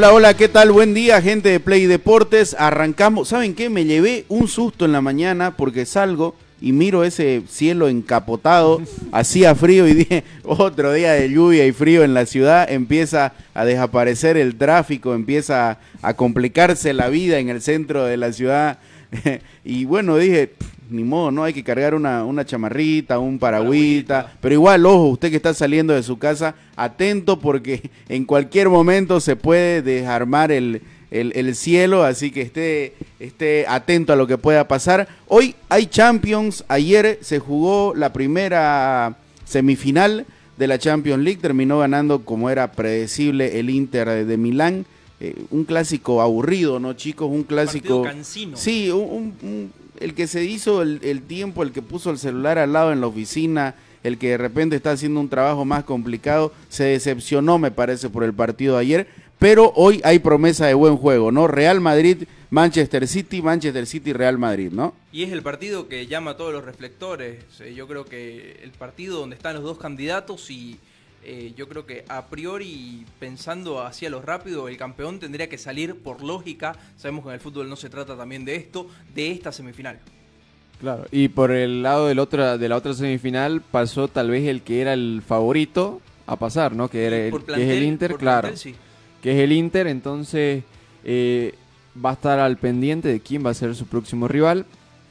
Hola, hola, ¿qué tal? Buen día, gente de Play Deportes. Arrancamos. ¿Saben qué? Me llevé un susto en la mañana porque salgo y miro ese cielo encapotado, hacía frío y dije, otro día de lluvia y frío en la ciudad, empieza a desaparecer el tráfico, empieza a complicarse la vida en el centro de la ciudad. y bueno, dije, ni modo, ¿no? Hay que cargar una, una chamarrita, un paragüita, pero igual, ojo, usted que está saliendo de su casa, atento porque en cualquier momento se puede desarmar el, el, cielo, así que esté, esté atento a lo que pueda pasar. Hoy hay Champions, ayer se jugó la primera semifinal de la Champions League, terminó ganando como era predecible el Inter de Milán. Eh, un clásico aburrido, ¿no, chicos? Un clásico. Sí, un, el que se hizo el, tiempo, el que puso el celular al lado en la oficina, el que de repente está haciendo un trabajo más complicado, se decepcionó, me parece, por el partido de ayer. Pero hoy hay promesa de buen juego, ¿no? Real Madrid, Manchester City, Manchester City, Real Madrid, ¿no? Y es el partido que llama a todos los reflectores. Yo creo que el partido donde están los dos candidatos y eh, yo creo que a priori, pensando hacia lo rápido, el campeón tendría que salir por lógica. Sabemos que en el fútbol no se trata también de esto, de esta semifinal. Claro, y por el lado del otra, de la otra semifinal pasó tal vez el que era el favorito a pasar, ¿no? Que, era el, que es el Inter, claro. Que es el Inter, entonces eh, va a estar al pendiente de quién va a ser su próximo rival.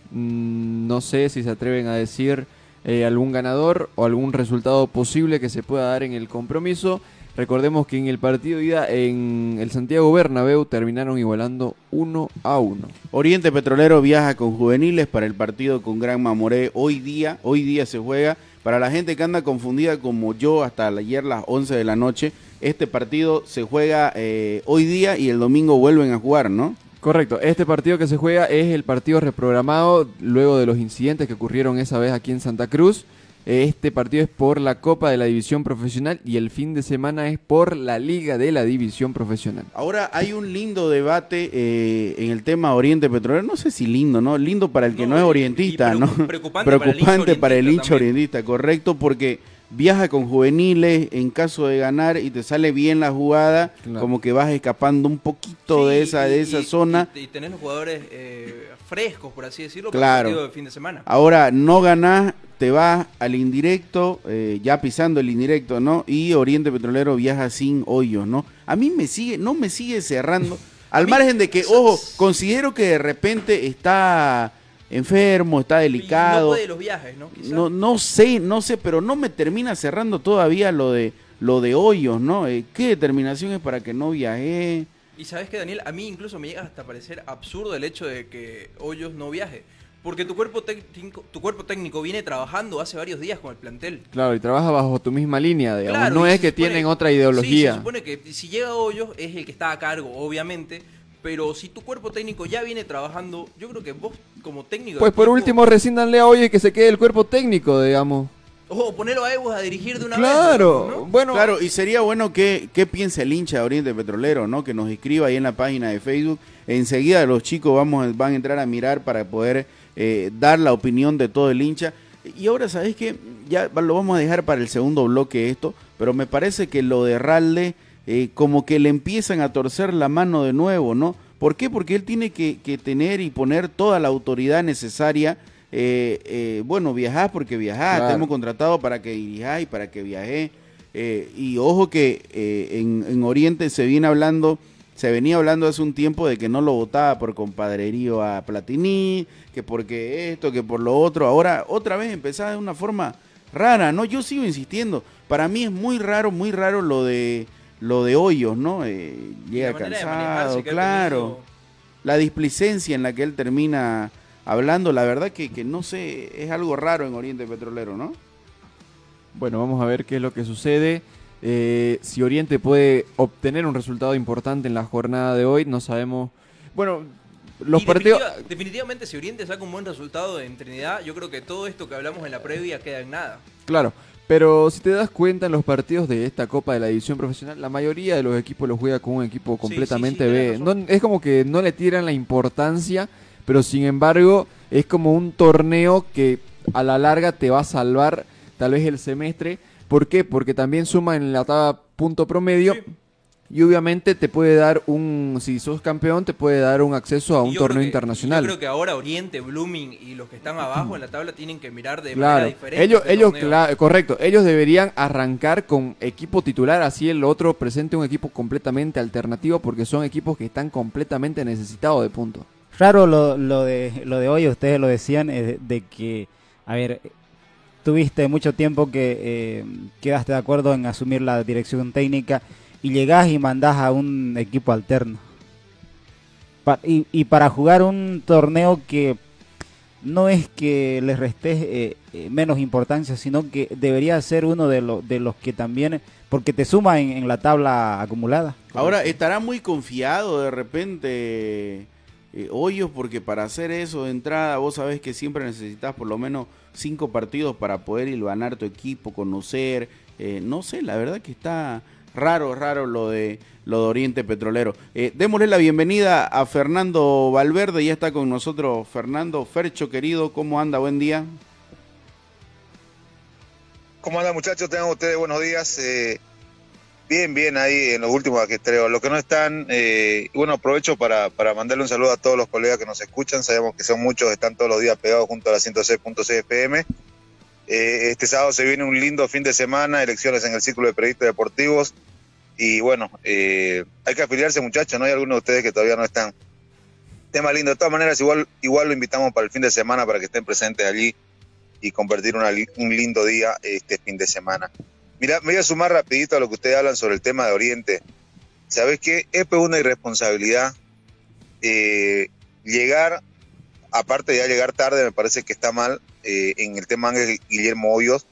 Mm, no sé si se atreven a decir eh, algún ganador o algún resultado posible que se pueda dar en el compromiso. Recordemos que en el partido ida en el Santiago Bernabéu terminaron igualando 1 a 1. Oriente Petrolero viaja con juveniles para el partido con Gran Mamoré hoy día. Hoy día se juega. Para la gente que anda confundida como yo hasta ayer las 11 de la noche, este partido se juega eh, hoy día y el domingo vuelven a jugar, ¿no? Correcto, este partido que se juega es el partido reprogramado luego de los incidentes que ocurrieron esa vez aquí en Santa Cruz. Este partido es por la Copa de la División Profesional y el fin de semana es por la Liga de la División Profesional. Ahora hay un lindo debate eh, en el tema Oriente Petrolero. No sé si lindo, ¿no? Lindo para el que no, es orientista, ¿no? Preocupante, preocupante para el hincha orientista, correcto, porque viaja con juveniles en caso de ganar y te sale bien la jugada, como que vas escapando un poquito de esa de esa zona. Y, tenés los jugadores eh, frescos, por así decirlo, para el partido de fin de semana. Ahora, no ganás, te vas al indirecto, eh, ya pisando el indirecto, ¿no? Y Oriente Petrolero viaja sin hoyos, ¿no? A mí me sigue, no me sigue cerrando. al margen de que, ojo, considero que de repente está enfermo, está delicado. no puede los viajes, ¿no? No, no sé, no sé, pero no me termina cerrando todavía lo de lo de Hoyos, ¿no? Eh, ¿Qué determinación es para que no viaje? Y sabes que Daniel, a mí incluso me llega hasta parecer absurdo el hecho de que Hoyos no viaje. Porque tu cuerpo, técnico, tu cuerpo técnico viene trabajando hace varios días con el plantel. Claro, y trabaja bajo tu misma línea, digamos. no es que tienen otra ideología. Sí, se supone que si llega Hoyos es el que está a cargo, obviamente pero si tu cuerpo técnico ya viene trabajando, yo creo que vos como técnico... Pues por último resíndanle a Oye que se quede el cuerpo técnico, digamos. O ponerlo a Evo a dirigir de una vez. Claro, bueno. Claro, y sería bueno que, que piense el hincha de Oriente Petrolero, ¿no? Que nos escriba ahí en la página de Facebook. Enseguida los chicos vamos, van a entrar a mirar para poder eh, dar la opinión de todo el hincha. Y ahora, ¿sabes qué? Ya lo vamos a dejar para el segundo bloque esto, pero me parece que lo de Ralde eh, como que le empiezan a torcer la mano de nuevo, ¿no? ¿Por qué? Porque él tiene que, tener y poner toda la autoridad necesaria. Eh, eh, bueno, viajar porque viajar, te hemos contratado para que y para que viaje. y ojo que en, en, Oriente se viene hablando se venía hablando hace un tiempo de que no lo votaba por compadrerío a Platini, que porque esto, que por lo otro. Ahora otra vez empezaba de una forma rara, ¿no? Yo sigo insistiendo. Para mí es muy raro, muy raro lo de lo de Hoyos, ¿no? Eh, llega cansado, claro. La displicencia en la que él termina hablando, la verdad que, que no sé, es algo raro en Oriente Petrolero, ¿no? Bueno, vamos a ver qué es lo que sucede. Eh, si Oriente puede obtener un resultado importante en la jornada de hoy, no sabemos. Bueno, los partidos. definitivamente, si Oriente saca un buen resultado en Trinidad, yo creo que todo esto que hablamos en la previa queda en nada. Claro, pero si te das cuenta en los partidos de esta Copa de la División Profesional, la mayoría de los equipos los juega con un equipo completamente B. es como que no le tiran la importancia, pero sin embargo es como un torneo que a la larga te va a salvar tal vez el semestre ¿Por qué? Porque también suma en la tabla punto promedio. Y obviamente te puede dar un, si sos campeón, te puede dar un acceso a un torneo internacional. Yo creo que ahora Oriente, Blooming y los que están abajo en la tabla tienen que mirar de manera diferente. Ellos, este ellos correcto, ellos deberían arrancar con equipo titular, así el otro presente un equipo completamente alternativo, porque son equipos que están completamente necesitados de puntos. Raro lo, lo, de, lo de hoy, ustedes lo decían, de que, a ver, tuviste mucho tiempo que eh, quedaste de acuerdo en asumir la dirección técnica y llegás y mandás a un equipo alterno. y, para jugar un torneo que no es que les restes eh, eh, menos importancia, sino que debería ser uno de, de los que también, porque te suma en, la tabla acumulada. Ahora, ¿estará muy confiado de repente Hoyos? Porque para hacer eso de entrada, vos sabés que siempre necesitas por lo menos cinco partidos para poder hilvanar tu equipo, conocer, eh, no sé, la verdad que está raro, raro lo de lo de Oriente Petrolero. Eh, démosle la bienvenida a Fernando Valverde, ya está con nosotros Fernando Fercho, querido, ¿cómo anda? Buen día. ¿Cómo anda muchachos? Tengan ustedes buenos días. Eh, Bien, bien, ahí en los últimos creo. Los que no están, eh, bueno, aprovecho para, para mandarle un saludo a todos los colegas que nos escuchan. Sabemos que son muchos, están todos los días pegados junto a la 106.6 FM. Eh, este sábado se viene un lindo fin de semana, elecciones en el círculo de periodistas deportivos. Y bueno, eh, hay que afiliarse, muchachos, ¿no? Hay algunos de ustedes que todavía no están. Tema lindo. De todas maneras, igual, igual lo invitamos para el fin de semana para que estén presentes allí y convertir un lindo día este fin de semana. Mira, me voy a sumar rapidito a lo que ustedes hablan sobre el tema de Oriente. ¿Sabes qué? Es una irresponsabilidad eh, llegar, aparte de llegar tarde, me parece que está mal eh, en el tema de Guillermo Hoyos,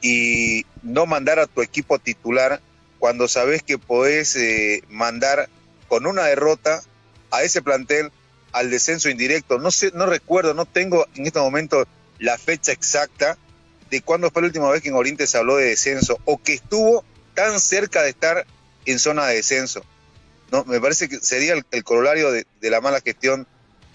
y no mandar a tu equipo titular cuando sabes que podés eh, mandar con una derrota a ese plantel al descenso indirecto. No sé, no recuerdo, no tengo en este momento la fecha exacta, de cuándo fue la última vez que en Oriente se habló de descenso o que estuvo tan cerca de estar en zona de descenso. No, me parece que sería el, corolario de, la mala gestión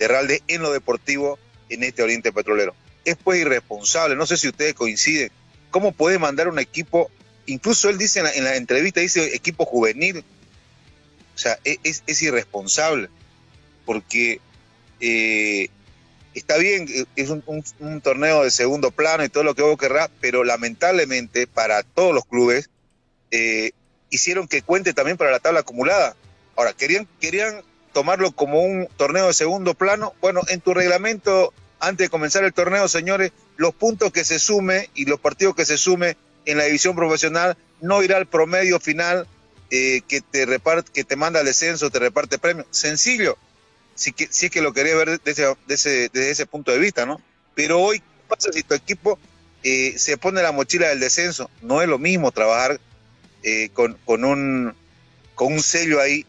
de Ralde en lo deportivo en este Oriente Petrolero. Es pues irresponsable, no sé si ustedes coinciden. ¿Cómo puede mandar un equipo? Incluso él dice en la, entrevista, dice equipo juvenil. O sea, e, es, es irresponsable. Porque eh, está bien, es un, torneo de segundo plano y todo lo que vos querrás, pero lamentablemente para todos los clubes eh, hicieron que cuente también para la tabla acumulada. Ahora, querían, querían tomarlo como un torneo de segundo plano. Bueno, en tu reglamento, antes de comenzar el torneo, señores, los puntos que se sume y los partidos que se sume en la división profesional no irá al promedio final eh, que te reparte, que te manda al descenso, te reparte premio. Sencillo si, si es que lo quería ver desde ese, punto de vista, ¿no? Pero hoy, ¿qué pasa si tu equipo eh, se pone la mochila del descenso? No es lo mismo trabajar eh, con, un, con un sello ahí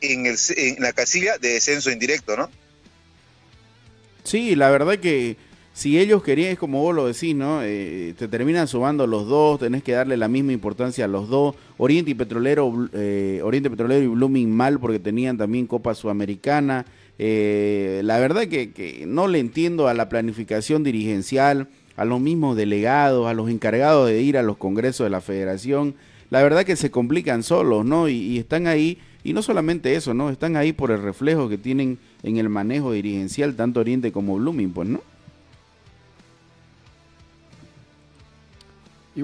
en, el, en la casilla de descenso indirecto, ¿no? Sí, la verdad que si ellos querían, es como vos lo decís, ¿no? Eh, te terminan sumando los dos, tenés que darle la misma importancia a los dos. Oriente y Petrolero, eh, Oriente Petrolero y Blooming mal porque tenían también Copa Sudamericana. Eh, la verdad que, no le entiendo a la planificación dirigencial, a los mismos delegados, a los encargados de ir a los congresos de la federación. La verdad que se complican solos, ¿no? Y están ahí, y no solamente eso, ¿no? Están ahí por el reflejo que tienen en el manejo dirigencial, tanto Oriente como Blooming, pues, ¿no?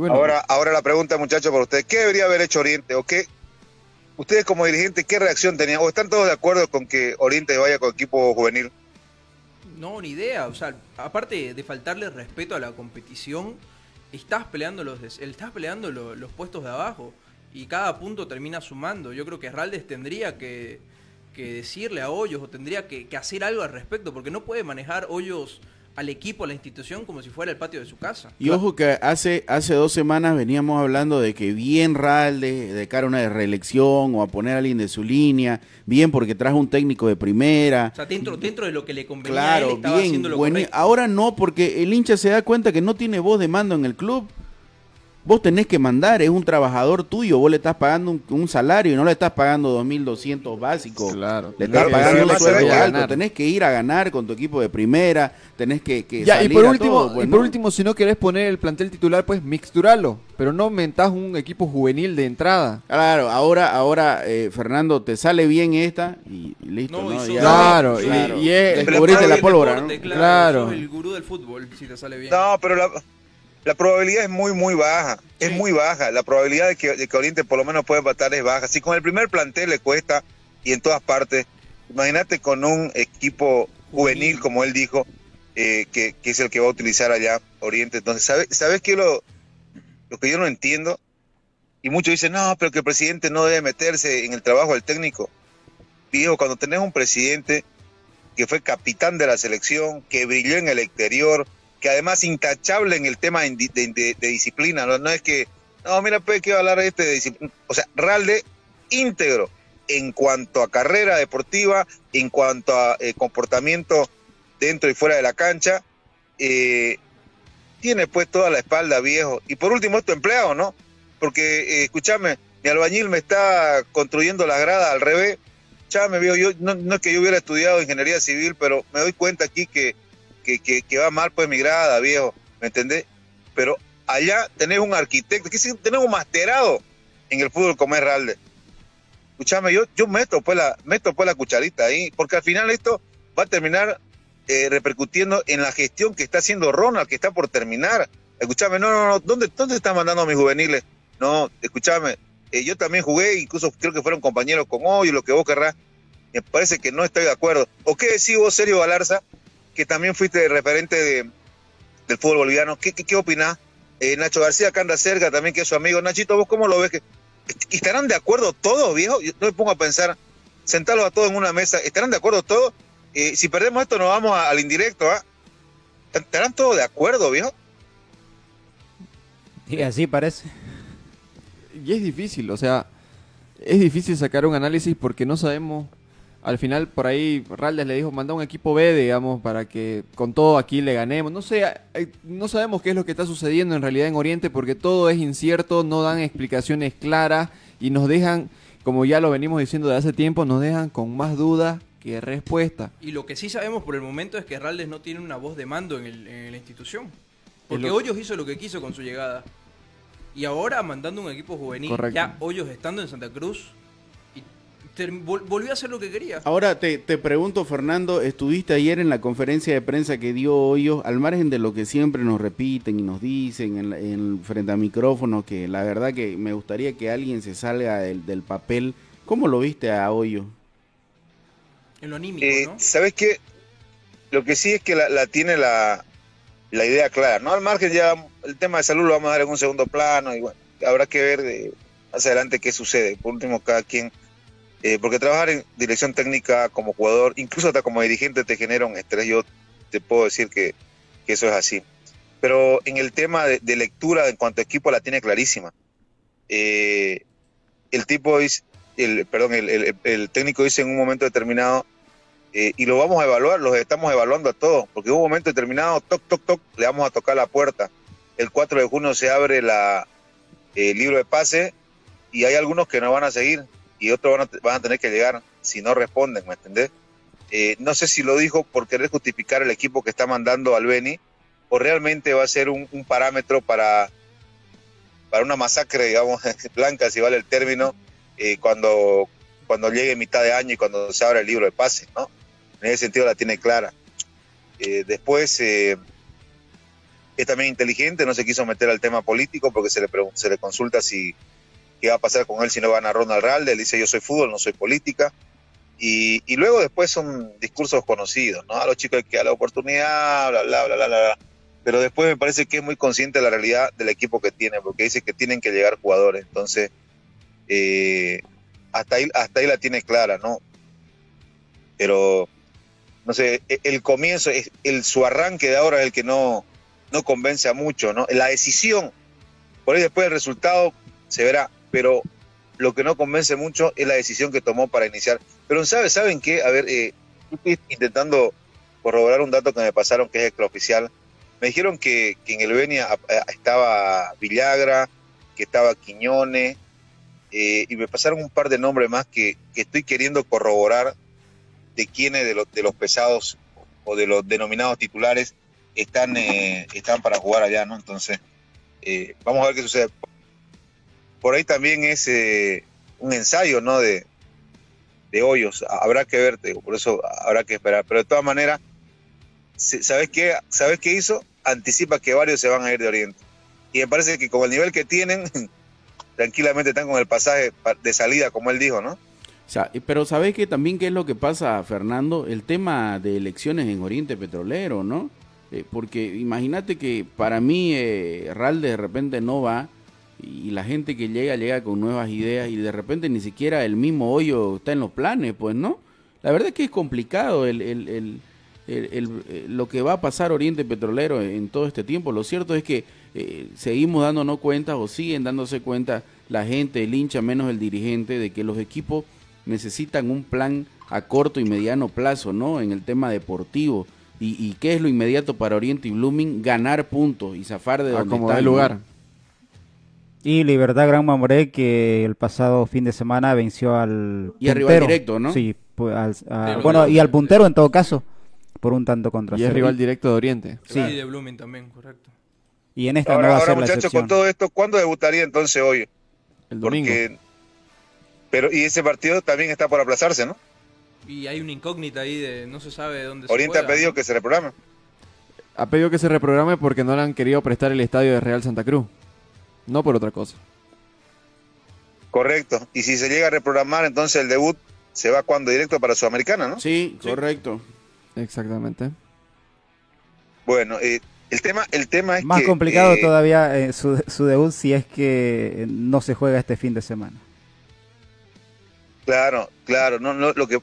ahora, ahora la pregunta, muchachos, para ustedes, ¿qué debería haber hecho Oriente o qué, ustedes como dirigentes, ¿qué reacción tenían? ¿O están todos de acuerdo con que Oriente vaya con equipo juvenil? No, ni idea. O sea, aparte de faltarle respeto a la competición, estás peleando los, estás peleando los, puestos de abajo y cada punto termina sumando. Yo creo que Raldes tendría que, decirle a Hoyos o tendría que, que, hacer algo al respecto, porque no puede manejar Hoyos al equipo, a la institución, como si fuera el patio de su casa. Y ojo que hace, hace dos semanas veníamos hablando de que bien Ralde, de cara a una reelección o a poner a alguien de su línea, bien porque trajo un técnico de primera. O sea, dentro, dentro de lo que le convenía claro, él, estaba bien, haciendo lo bueno, Ahora no, porque el hincha se da cuenta que no tiene voz de mando en el club vos tenés que mandar, es un trabajador tuyo, vos le estás pagando un, salario y no le estás pagando 2.200 básicos. Claro. Le estás pagando un sueldo alto, tenés que ir a ganar con tu equipo de primera, tenés que, que ya, y por último, pues, y por último, si no querés poner el plantel titular, pues mixturalo, pero no mentás un equipo juvenil de entrada. Claro, ahora, ahora eh, Fernando, te sale bien esta y, listo, ¿no? claro, Y, es el la pólvora, Claro, el gurú del fútbol, si te sale bien. No, pero la la probabilidad es muy, muy baja. Es muy baja. La probabilidad de que, Oriente por lo menos pueda empatar es baja. Si con el primer plantel le cuesta y en todas partes, imagínate con un equipo juvenil, como él dijo, eh, que, es el que va a utilizar allá Oriente. Entonces, ¿sabes, ¿sabes qué lo, lo que yo no entiendo? Y muchos dicen, no, pero que el presidente no debe meterse en el trabajo del técnico. Digo, cuando tenés un presidente que fue capitán de la selección, que brilló en el exterior, que además intachable en el tema de, disciplina, ¿no? es que, no, mira, pues que hablar de este de disciplina. O sea, Ralde íntegro en cuanto a carrera deportiva, en cuanto a eh, comportamiento dentro y fuera de la cancha, eh, tiene pues toda la espalda viejo. Y por último, esto empleado, ¿no? Porque, eh, escúchame, mi albañil me está construyendo la grada al revés. Ya me veo, yo no es que yo hubiera estudiado ingeniería civil, pero me doy cuenta aquí que que, que, va mal pues mi grada, viejo, ¿me entendés? Pero allá tenés un arquitecto, que tenés un masterado en el fútbol como es Ralde. Escuchame, yo, yo meto, pues la, meto pues la cucharita ahí, porque al final esto va a terminar eh, repercutiendo en la gestión que está haciendo Ronald, que está por terminar. Escuchame, no, no, no, ¿dónde, dónde están mandando a mis juveniles? No, escúchame, eh, yo también jugué, incluso creo que fueron compañeros con hoy, lo que vos querrás. Me parece que no estoy de acuerdo. ¿O qué decís vos, Sergio Galarza, que también fuiste referente de, del fútbol boliviano. ¿Qué, qué, opinás? Eh, Nacho García, que anda cerca también, que es su amigo. Nachito, ¿vos cómo lo ves? ¿Estarán de acuerdo todos, viejo? Yo no me pongo a pensar, sentarlos a todos en una mesa, ¿estarán de acuerdo todos? Eh, si perdemos esto, nos vamos al indirecto, ¿ah? ¿Estarán todos de acuerdo, viejo? Sí, así parece. Y es difícil, o sea, es difícil sacar un análisis porque no sabemos al final por ahí Raldes le dijo, manda un equipo B, digamos, para que con todo aquí le ganemos. No sé, no sabemos qué es lo que está sucediendo en realidad en Oriente porque todo es incierto, no dan explicaciones claras y nos dejan, como ya lo venimos diciendo de hace tiempo, nos dejan con más dudas que respuesta. Y lo que sí sabemos por el momento es que Raldes no tiene una voz de mando en, la institución. Porque Hoyos hizo lo que quiso con su llegada. Y ahora mandando un equipo juvenil, ya Hoyos estando en Santa Cruz, volvió a hacer lo que quería. Ahora te, pregunto, Fernando, estuviste ayer en la conferencia de prensa que dio Hoyos, al margen de lo que siempre nos repiten y nos dicen en, frente a micrófono, que la verdad que me gustaría que alguien se salga del, papel. ¿Cómo lo viste a Hoyo? En lo anímico, eh, ¿no? ¿Sabes qué? Lo que sí es que la, tiene la, idea clara, ¿no? Al margen ya el tema de salud lo vamos a dar en un segundo plano y bueno, habrá que ver de, más adelante qué sucede. Por último, cada quien eh, porque trabajar en dirección técnica como jugador, incluso hasta como dirigente, te genera un estrés. Yo te puedo decir que, eso es así. Pero en el tema de, lectura en cuanto a equipo la tiene clarísima. Eh, el tipo el, perdón, el, técnico dice en un momento determinado, eh, y lo vamos a evaluar, los estamos evaluando a todos, porque en un momento determinado, toc, toc, toc, le vamos a tocar la puerta. El 4 de junio se abre la, el libro de pase y hay algunos que no van a seguir y otros van a, tener que llegar si no responden, ¿me entendés? Eh, no sé si lo dijo por querer justificar el equipo que está mandando al Beni o realmente va a ser un, parámetro para, para una masacre, digamos, blanca, si vale el término, eh, cuando, cuando llegue mitad de año y cuando se abra el libro de pases, ¿no? En ese sentido la tiene clara. Eh, después es también inteligente, no se quiso meter al tema político porque se le, se le consulta si qué va a pasar con él si no gana Ronald Ralde, él dice yo soy fútbol, no soy política, y, y, luego después son discursos conocidos, ¿no? A los chicos hay que dar la oportunidad, bla, bla, bla, bla, bla, pero después me parece que es muy consciente de la realidad del equipo que tiene, porque dice que tienen que llegar jugadores, entonces eh, hasta, ahí, hasta ahí la tiene clara, ¿no? Pero, no sé, e, el comienzo, el, su arranque de ahora es el que no, no convence a mucho, ¿no? La decisión, por ahí después el resultado se verá, pero lo que no convence mucho es la decisión que tomó para iniciar. Pero ¿saben, ¿saben qué? A ver, eh, estoy intentando corroborar un dato que me pasaron que es oficial. Me dijeron que, en el Benia estaba Villagra, que estaba Quiñones, eh, y me pasaron un par de nombres más que, estoy queriendo corroborar de quiénes de los, de los pesados o de los denominados titulares están, eh, están para jugar allá, ¿no? Entonces, eh, vamos a ver qué sucede. Por ahí también es un ensayo, ¿no? De, de hoyos. Habrá que verte, por eso habrá que esperar. Pero de todas maneras, ¿sabes qué, ¿sabes qué hizo? Anticipa que varios se van a ir de Oriente. Y me parece que con el nivel que tienen, tranquilamente están con el pasaje de salida, como él dijo, ¿no? O sea, pero ¿sabes qué también qué es lo que pasa, Fernando? El tema de elecciones en Oriente Petrolero, ¿no? Eh, porque imagínate que para mí eh, Ral de repente no va y la gente que llega llega con nuevas ideas y de repente ni siquiera el mismo hoyo está en los planes, pues, ¿no? La verdad es que es complicado el, el, el, el lo que va a pasar Oriente Petrolero en todo este tiempo. Lo cierto es que eh, seguimos dándonos cuenta o siguen dándose cuenta la gente, el hincha, menos el dirigente, de que los equipos necesitan un plan a corto y mediano plazo, ¿no? En el tema deportivo. ¿Y, qué es lo inmediato para Oriente y Blooming? Ganar puntos y zafar de donde está el lugar. Y Libertad Gran Mamoré que el pasado fin de semana venció al y rival directo, ¿no? Sí, pues, bueno, y al puntero en todo caso, por un tanto contra Y es rival directo de Oriente. Sí, y de Blooming también, correcto. Y en esta ahora, no va ahora muchachos, con todo esto, ¿cuándo debutaría entonces hoy? El domingo. pero, y ese partido también está por aplazarse, ¿no? Y hay una incógnita ahí de no se sabe dónde Oriente ha pedido que se reprograme. Ha pedido que se reprograme porque no le han querido prestar el estadio de Real Santa Cruz. No por otra cosa. Correcto. Y si se llega a reprogramar, entonces el debut se va cuando directo para Sudamericana, ¿no? Sí, correcto. Exactamente. Bueno, eh, el tema, el tema es Más complicado eh, todavía eh, su, debut si es que no se juega este fin de semana. Claro, claro, no, no, lo que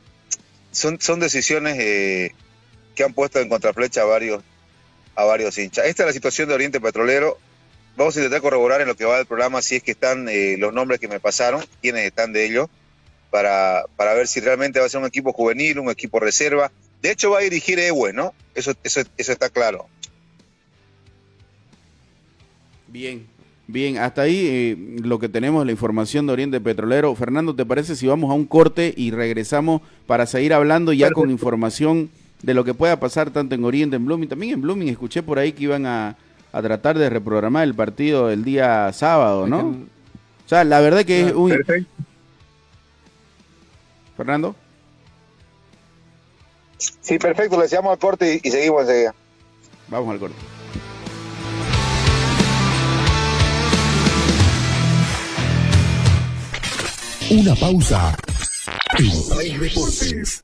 son, son decisiones eh, que han puesto en contraflecha a varios, a varios hinchas. Esta es la situación de Oriente Petrolero. Vamos a intentar corroborar en lo que va del programa si es que están los nombres que me pasaron, quiénes están de ellos, para, para ver si realmente va a ser un equipo juvenil, un equipo reserva. De hecho, va a dirigir Ewe, ¿no? Eso, eso, eso está claro. Bien, bien, hasta ahí eh, lo que tenemos, la información de Oriente Petrolero. Fernando, ¿te parece si vamos a un corte y regresamos para seguir hablando ya con información de lo que pueda pasar tanto en Oriente, en Blooming? También en Blooming escuché por ahí que iban a, tratar de reprogramar el partido el día sábado, ¿no? O sea, la verdad que es un... Fernando. Sí, perfecto, le decíamos al corte y, y seguimos enseguida. Vamos al corte. Una pausa. En Deportes.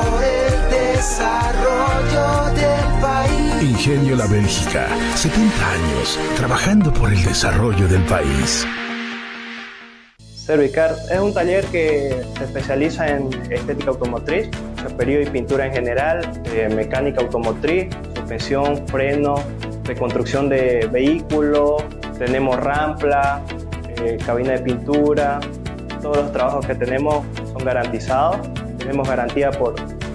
trabajando por el desarrollo del país. Servicar es un taller que se especializa en estética automotriz, chaperío y pintura en general, eh, mecánica automotriz, suspensión, freno, reconstrucción de vehículos, tenemos rampla, eh, cabina de pintura, todos los trabajos que tenemos son garantizados, tenemos garantía por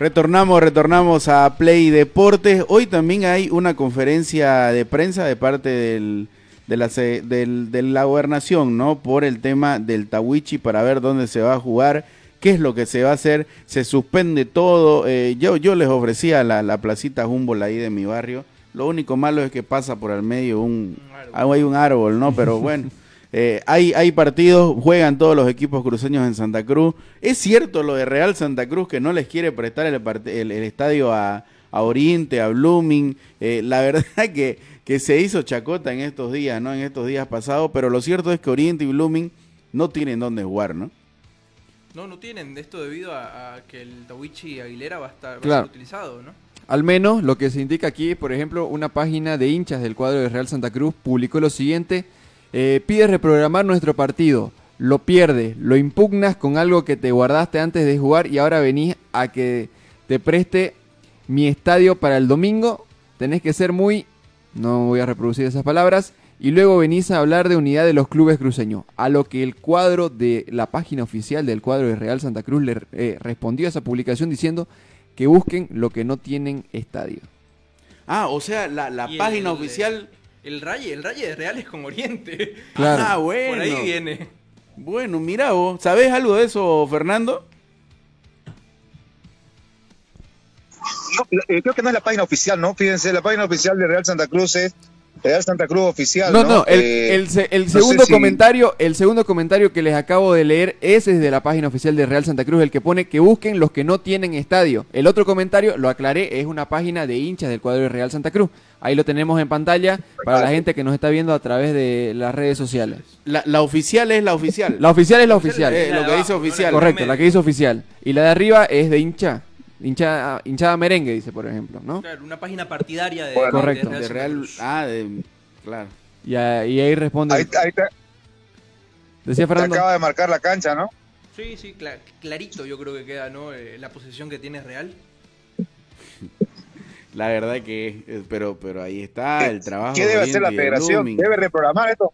Retornamos, retornamos a Play Deportes. Hoy también hay una conferencia de prensa de parte del, de, la, de la gobernación, ¿no? Por el tema del Tawichi para ver dónde se va a jugar, qué es lo que se va a hacer. Se suspende todo. Eh, yo, yo les ofrecía la, la placita Humboldt ahí de mi barrio. Lo único malo es que pasa por el medio un, hay un árbol, ¿no? Pero bueno. Eh, hay, hay partidos, juegan todos los equipos cruceños en Santa Cruz. Es cierto lo de Real Santa Cruz que no les quiere prestar el, el, estadio a, Oriente, a Blooming. Eh, la verdad que, que se hizo chacota en estos días, ¿no? En estos días pasados, pero lo cierto es que Oriente y Blooming no tienen dónde jugar, ¿no? No, no tienen. Esto debido a, que el Tawichi Aguilera va a estar va a ser utilizado, ¿no? Al menos lo que se indica aquí, por ejemplo, una página de hinchas del cuadro de Real Santa Cruz publicó lo siguiente eh, pides reprogramar nuestro partido, lo pierdes, lo impugnas con algo que te guardaste antes de jugar y ahora venís a que te preste mi estadio para el domingo. Tenés que ser muy, no voy a reproducir esas palabras, y luego venís a hablar de unidad de los clubes cruceños. A lo que el cuadro de la página oficial del cuadro de Real Santa Cruz le eh, respondió a esa publicación diciendo que busquen lo que no tienen estadio. Ah, o sea, la, página oficial el raye, el raye de Real es con Oriente. Claro. Ah, bueno. Por ahí viene. Bueno, mira vos, ¿sabés algo de eso, Fernando? Eh, creo que no es la página oficial, ¿no? Fíjense, la página oficial de Real Santa Cruz es Real Santa Cruz oficial. No, no, el, eh, segundo comentario, el segundo comentario que les acabo de leer es desde la página oficial de Real Santa Cruz, el que pone que busquen los que no tienen estadio. El otro comentario, lo aclaré, es una página de hinchas del cuadro de Real Santa Cruz. Ahí lo tenemos en pantalla para la gente que nos está viendo a través de las redes sociales. La, oficial es la oficial. La oficial es la oficial. Eh, lo que dice oficial. Correcto, la que dice oficial. Y la de arriba es de hincha. Hinchada, hinchada merengue, dice, por ejemplo, ¿no? Claro, una página partidaria de, Correcto. de Real. ah, de, claro. Y, ahí responde. Ahí, ahí Decía Fernando. acaba de marcar la cancha, ¿no? Sí, sí, clarito yo creo que queda, ¿no? Eh, la posición que tiene Real. La verdad que, eh, pero, pero ahí está el trabajo. ¿Qué debe hacer la federación? ¿Debe reprogramar esto?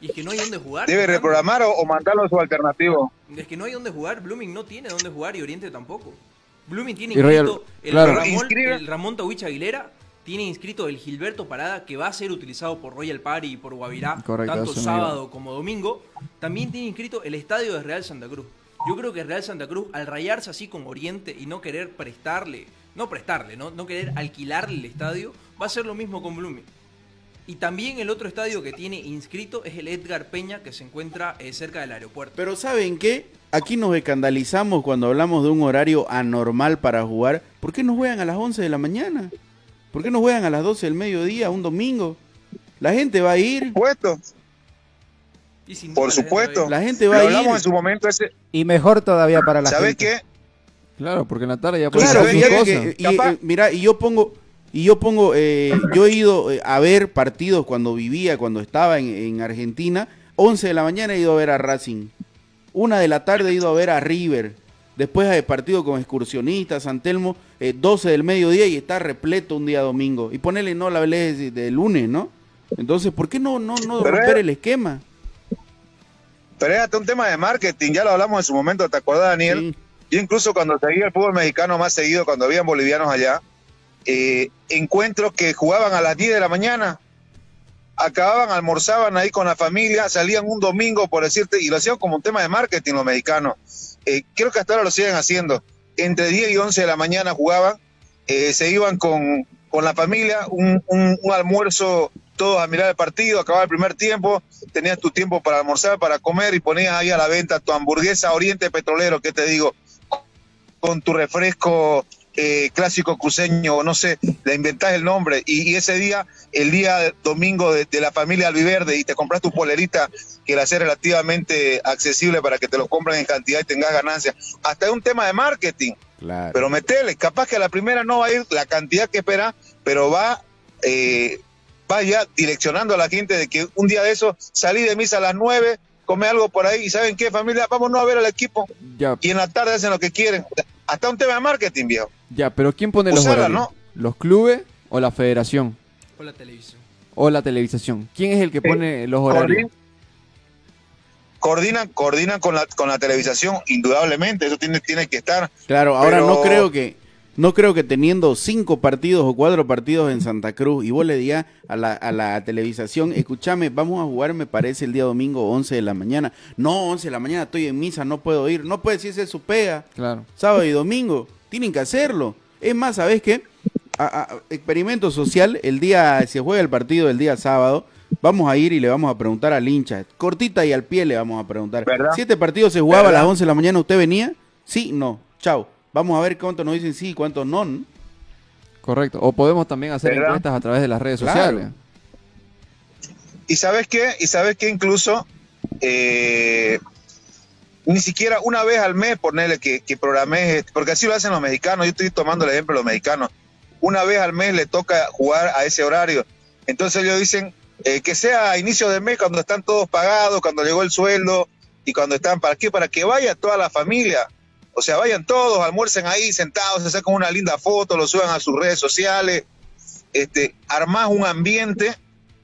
Y es que no hay dónde jugar. ¿Debe reprogramar o, mandarlo a su alternativo? Es que no hay dónde jugar. Blooming no tiene dónde jugar y Oriente tampoco. Blooming tiene inscrito el, Ramón, el Ramón Tawich Aguilera, tiene inscrito el Gilberto Parada, que va a ser utilizado por Royal Party y por Guavirá, tanto sábado como domingo. También tiene inscrito el estadio de Real Santa Cruz. Yo creo que Real Santa Cruz, al rayarse así con Oriente y no querer prestarle, no prestarle, no, no querer alquilarle el estadio, va a ser lo mismo con Blooming. Y también el otro estadio que tiene inscrito es el Edgar Peña, que se encuentra eh, cerca del aeropuerto. Pero ¿saben qué? Aquí nos escandalizamos cuando hablamos de un horario anormal para jugar. ¿Por qué no juegan a las 11 de la mañana? ¿Por qué no juegan a las 12 del mediodía, un domingo? La gente va a ir. Por supuesto. La gente va a ir. en su momento ese... Y mejor todavía para la gente. ¿Sabes qué? Claro, porque en la tarde ya puede claro, que, y, eh, mira, y yo pongo y yo pongo, eh, yo he ido eh, a ver partidos cuando vivía, cuando estaba en, Argentina. 11 de la mañana he ido a ver a Racing. Una de la tarde he ido a ver a River. Después de partido con excursionistas, San Telmo, 12 eh, del mediodía y está repleto un día domingo. Y ponele no la vez de, lunes, ¿no? Entonces, ¿por qué no, no, no romper el esquema? Pero es hasta un tema de marketing, ya lo hablamos en su momento, ¿te acuerdas, Daniel? Yo incluso cuando seguía el fútbol mexicano más seguido, cuando habían bolivianos allá, eh, encuentros que jugaban a las 10 de la mañana, acababan, almorzaban ahí con la familia, salían un domingo, por decirte, y lo hacían como un tema de marketing los mexicanos. Eh, creo que hasta ahora lo siguen haciendo. Entre 10 y 11 de la mañana jugaban, eh, se iban con, con la familia, un, un, almuerzo todos a mirar el partido, acababa el primer tiempo, tenías tu tiempo para almorzar, para comer y ponías ahí a la venta tu hamburguesa Oriente Petrolero, que te digo, con tu refresco eh, clásico cruceño, no sé, le inventás el nombre, y, ese día, el día domingo de, la familia Albiverde, y te compras tu polerita que la hace relativamente accesible para que te lo compren en cantidad y tengas ganancias. Hasta es un tema de marketing. Pero metele, capaz que a la primera no va a ir la cantidad que espera, pero va, eh, vaya direccionando a la gente de que un día de eso salí de misa a las nueve, come algo por ahí y ¿saben qué familia? Vámonos a ver al equipo. Y en la tarde hacen lo que quieren. Hasta un tema de marketing, viejo. Ya, pero ¿quién pone los horarios? ¿Los clubes o la federación? O la televisión. O la televisación. ¿Quién es el que pone los horarios? Coordinan, coordinan con la, con la televisación, indudablemente, eso tiene, tiene que estar. Claro, ahora no creo que no creo que teniendo cinco partidos o cuatro partidos en Santa Cruz y vos le digas a la, a la televisación, escúchame, vamos a jugar, me parece, el día domingo 11 de la mañana. No, 11 de la mañana estoy en misa, no puedo ir. No puede decirse su pega. Claro. Sábado y domingo. Tienen que hacerlo. Es más, ¿sabes qué? experimento social, el día, se juega el partido el día sábado, vamos a ir y le vamos a preguntar al hincha, cortita y al pie le vamos a preguntar. Si este partido se jugaba a las 11 de la mañana, ¿usted venía? Sí, no, chao. Vamos a ver cuántos nos dicen sí y cuántos no. Correcto. O podemos también hacer encuestas a través de las redes sociales. Y sabes qué, y sabes qué incluso eh, ni siquiera una vez al mes ponerle que, que programé, porque así lo hacen los mexicanos, yo estoy tomando el ejemplo de los mexicanos, una vez al mes le toca jugar a ese horario. Entonces ellos dicen eh, que sea a inicio de mes cuando están todos pagados, cuando llegó el sueldo y cuando están, ¿para qué? Para que vaya toda la familia. O sea, vayan todos, almuercen ahí sentados, se sacan una linda foto, lo suban a sus redes sociales. Este, armás un ambiente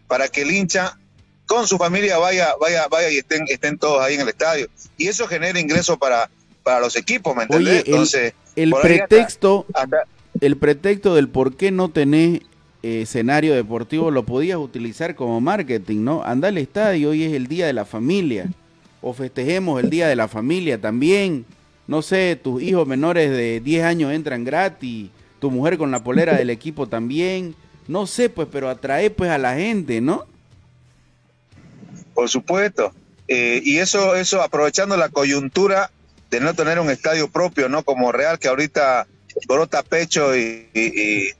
para que el hincha con su familia vaya, vaya, vaya y estén, estén todos ahí en el estadio. Y eso genera ingresos para, para los equipos, ¿me entendés? Entonces, el, pretexto, el pretexto del por qué no tenés eh, escenario deportivo lo podías utilizar como marketing, ¿no? Anda al estadio, hoy es el día de la familia. O festejemos el día de la familia también no sé, tus hijos menores de 10 años entran gratis, tu mujer con la polera del equipo también, no sé, pues, pero atrae pues a la gente, ¿no? Por supuesto. Eh, y eso, eso aprovechando la coyuntura de no tener un estadio propio, ¿no? Como Real, que ahorita brota pecho y,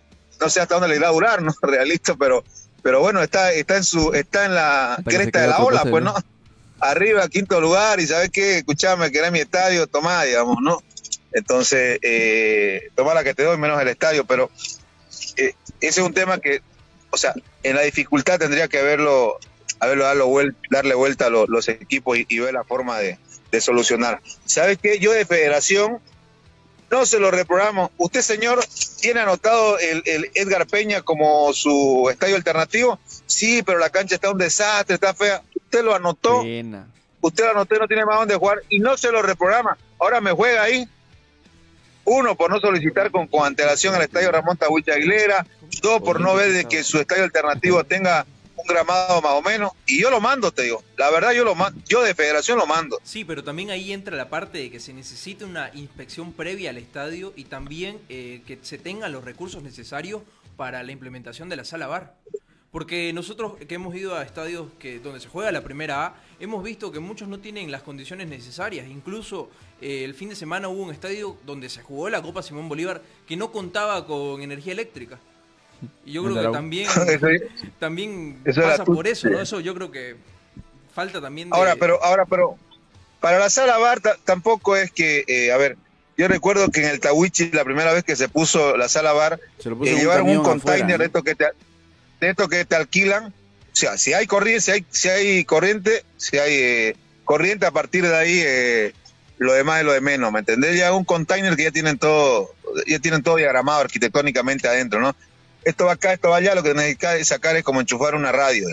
no sé hasta dónde le irá a durar, ¿no? Realista, pero, pero bueno, está, está en su, está en la cresta de la ola, pues, ¿no? Arriba, quinto lugar, y sabes qué, escuchame, que era mi estadio, tomá, digamos, ¿no? Entonces, eh, toma la que te doy, menos el estadio, pero eh, ese es un tema que, o sea, en la dificultad tendría que haberlo, haberlo darle vuelta a los, equipos y, ver la forma de, solucionar. ¿Sabes qué? Yo de federación no se lo reprogramo. ¿Usted, señor, tiene anotado el, el, Edgar Peña como su estadio alternativo? Sí, pero la cancha está un desastre, está fea usted lo anotó, usted lo anotó y no tiene más dónde jugar y no se lo reprograma. Ahora me juega ahí. Uno, por no solicitar con, con antelación al estadio Ramón Tabucha Aguilera. Dos, por no ver de que su estadio alternativo tenga un gramado más o menos. Y yo lo mando, te digo. La verdad, yo lo mando. Yo de federación lo mando. Sí, pero también ahí entra la parte de que se necesita una inspección previa al estadio y también eh, que se tengan los recursos necesarios para la implementación de la sala bar. Porque nosotros que hemos ido a estadios que donde se juega la primera A, hemos visto que muchos no tienen las condiciones necesarias. Incluso eh, el fin de semana hubo un estadio donde se jugó la Copa Simón Bolívar que no contaba con energía eléctrica. Y yo creo que también, también pasa por eso, ¿no? Eso yo creo que falta también Ahora, pero, ahora, pero, para la sala bar tampoco es que, eh, a ver, yo recuerdo que en el Tawichi la primera vez que se puso la sala bar, eh, llevaron un container de esto que te, de esto que te alquilan, sea, si hay corriente, si hay, si hay corriente, si hay eh, corriente, a partir de ahí eh, lo demás es lo de menos, ¿me entendés? Ya un container que ya tienen todo, ya tienen todo diagramado arquitectónicamente adentro, ¿no? Esto va acá, esto va allá, lo que necesitas sacar es como enchufar una radio.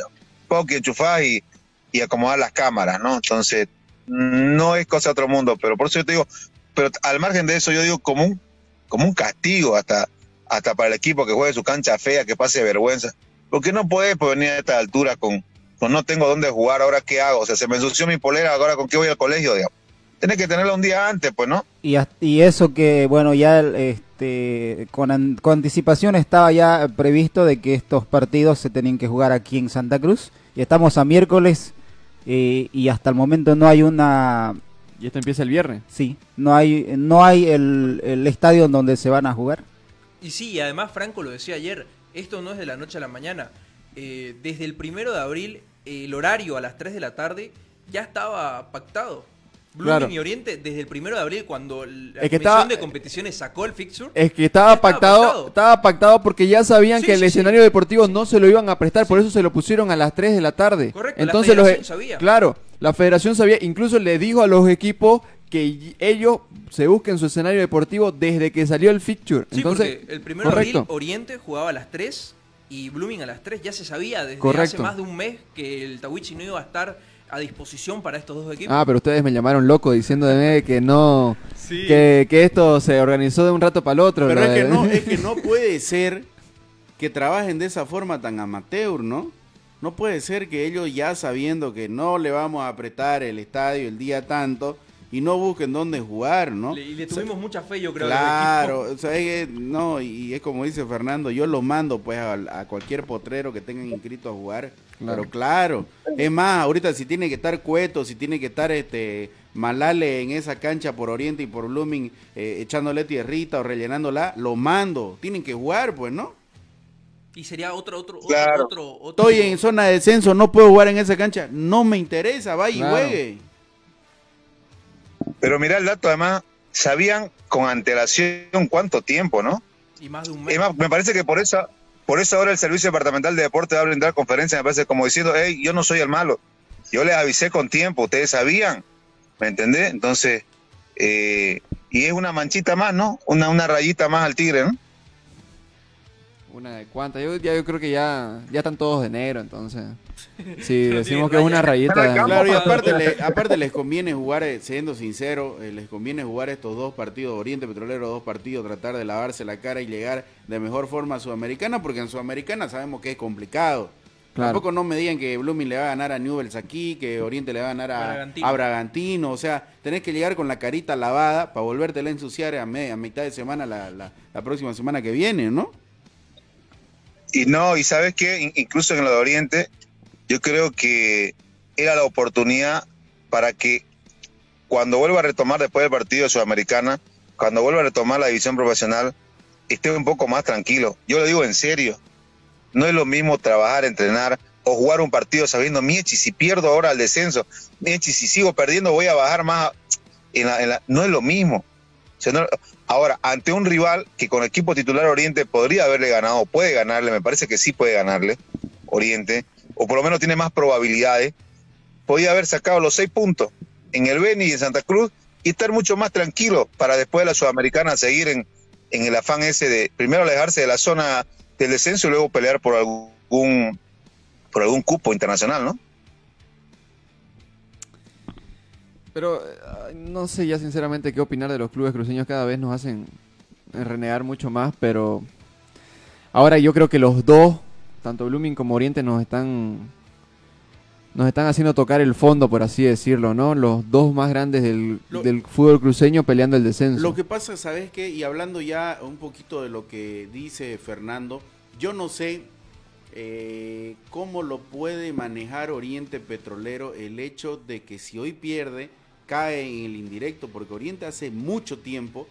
Poco que enchufar y, y acomodar las cámaras, ¿no? Entonces, no es cosa de otro mundo, pero por eso yo te digo, pero al margen de eso yo digo como un, como un castigo hasta, hasta para el equipo que juegue su cancha fea, que pase vergüenza. Porque no puede pues, venir a esta altura con, con no tengo dónde jugar, ahora qué hago, o sea, se me ensució mi polera, ahora con qué voy al colegio, digamos. Tienes que tenerla un día antes, pues, ¿no? Y, y eso que, bueno, ya este, con, con anticipación estaba ya previsto de que estos partidos se tenían que jugar aquí en Santa Cruz. Y estamos a miércoles eh, y hasta el momento no hay una... ¿Y esto empieza el viernes? Sí, no hay, no hay el, el estadio en donde se van a jugar. Y sí, y además Franco lo decía ayer, esto no es de la noche a la mañana. Eh, desde el primero de abril, el horario a las 3 de la tarde ya estaba pactado. Blooming y Oriente desde el primero de abril cuando la comisión de competiciones sacó el fixture. Es que estaba pactado, estaba pactado porque ya sabían que el escenario deportivo no se lo iban a prestar, por eso se lo pusieron a las 3 de la tarde. Correcto, Entonces la federación sabía. Claro, la federación sabía, incluso le dijo a los equipos que ellos se busquen su escenario deportivo desde que salió el fixture. Entonces, el primero de abril Oriente jugaba a las 3 y Blooming a las 3 ya se sabía desde hace más de un mes que el Tawichi no iba a estar a disposición para estos dos equipos. Ah, pero ustedes me llamaron loco diciendo de que no, que, esto se organizó de un rato para el otro. Pero es que, no, es que no puede ser que trabajen de esa forma tan amateur, ¿no? No puede ser que ellos ya sabiendo que no le vamos a apretar el estadio el día tanto, y no busquen dónde jugar, ¿no? y le tuvimos mucha fe, yo creo. Claro, o sea, es no, y es como dice Fernando, yo lo mando pues a, cualquier potrero que tengan inscrito a jugar. Pero claro, es más, ahorita si tiene que estar Cueto, si tiene que estar este Malale en esa cancha por Oriente y por Blooming eh, echándole tierrita o rellenándola, lo mando. Tienen que jugar, pues, ¿no? Y sería otro, otro, otro, otro, Estoy en zona de descenso, no puedo jugar en esa cancha. No me interesa, vaya y juegue. Pero mira el dato, además, sabían con antelación cuánto tiempo, ¿no? Y más de un mes. me parece que por eso, por eso ahora el Servicio Departamental de Deporte va a brindar conferencia, me parece como diciendo, hey, yo no soy el malo. Yo les avisé con tiempo, ustedes sabían, ¿me entendés? Entonces, eh, y es una manchita más, ¿no? Una, una rayita más al tigre, ¿no? Una de cuántas, yo, ya, yo creo que ya, ya están todos de negro, entonces. Si decimos que es una rayita. Claro, y aparte, aparte les conviene jugar, eh, siendo sincero, eh, les conviene jugar estos dos partidos, Oriente Petrolero, dos partidos, tratar de lavarse la cara y llegar de mejor forma a Sudamericana, porque en Sudamericana sabemos que es complicado. Tampoco no me digan que Blooming le va a ganar a Newells aquí, que Oriente le va a ganar a Bragantino. O sea, tenés que llegar con la carita lavada para volvértela a ensuciar a, a mitad de semana la, la próxima semana que viene, ¿no? Y no, y sabes que incluso en lo de Oriente, yo creo que era la oportunidad para que cuando vuelva a retomar después del partido de Sudamericana, cuando vuelva a retomar la división profesional, esté un poco más tranquilo. Yo lo digo en serio. No es lo mismo trabajar, entrenar o jugar un partido sabiendo, Miechi, si pierdo ahora el descenso, Miechi, si sigo perdiendo voy a bajar más. En la, no es lo mismo. Ahora, ante un rival que con equipo titular Oriente podría haberle ganado, puede ganarle, me parece que sí puede ganarle Oriente, o por lo menos tiene más probabilidades, podía haber sacado los seis puntos en el Beni y en Santa Cruz y estar mucho más tranquilo para después de la Sudamericana seguir en, en el afán ese de primero alejarse de la zona del descenso y luego pelear por algún por algún cupo internacional, ¿no? Pero no sé ya sinceramente qué opinar de los clubes cruceños, cada vez nos hacen renegar mucho más, pero ahora yo creo que los dos tanto Blooming como Oriente nos están nos están haciendo tocar el fondo, por así decirlo, ¿no? Los dos más grandes del, fútbol cruceño peleando el descenso. Lo que pasa, ¿sabes qué? Y hablando ya un poquito de lo que dice Fernando, yo no sé eh, cómo lo puede manejar Oriente Petrolero el hecho de que si hoy pierde, cae en el indirecto, porque Oriente hace mucho tiempo,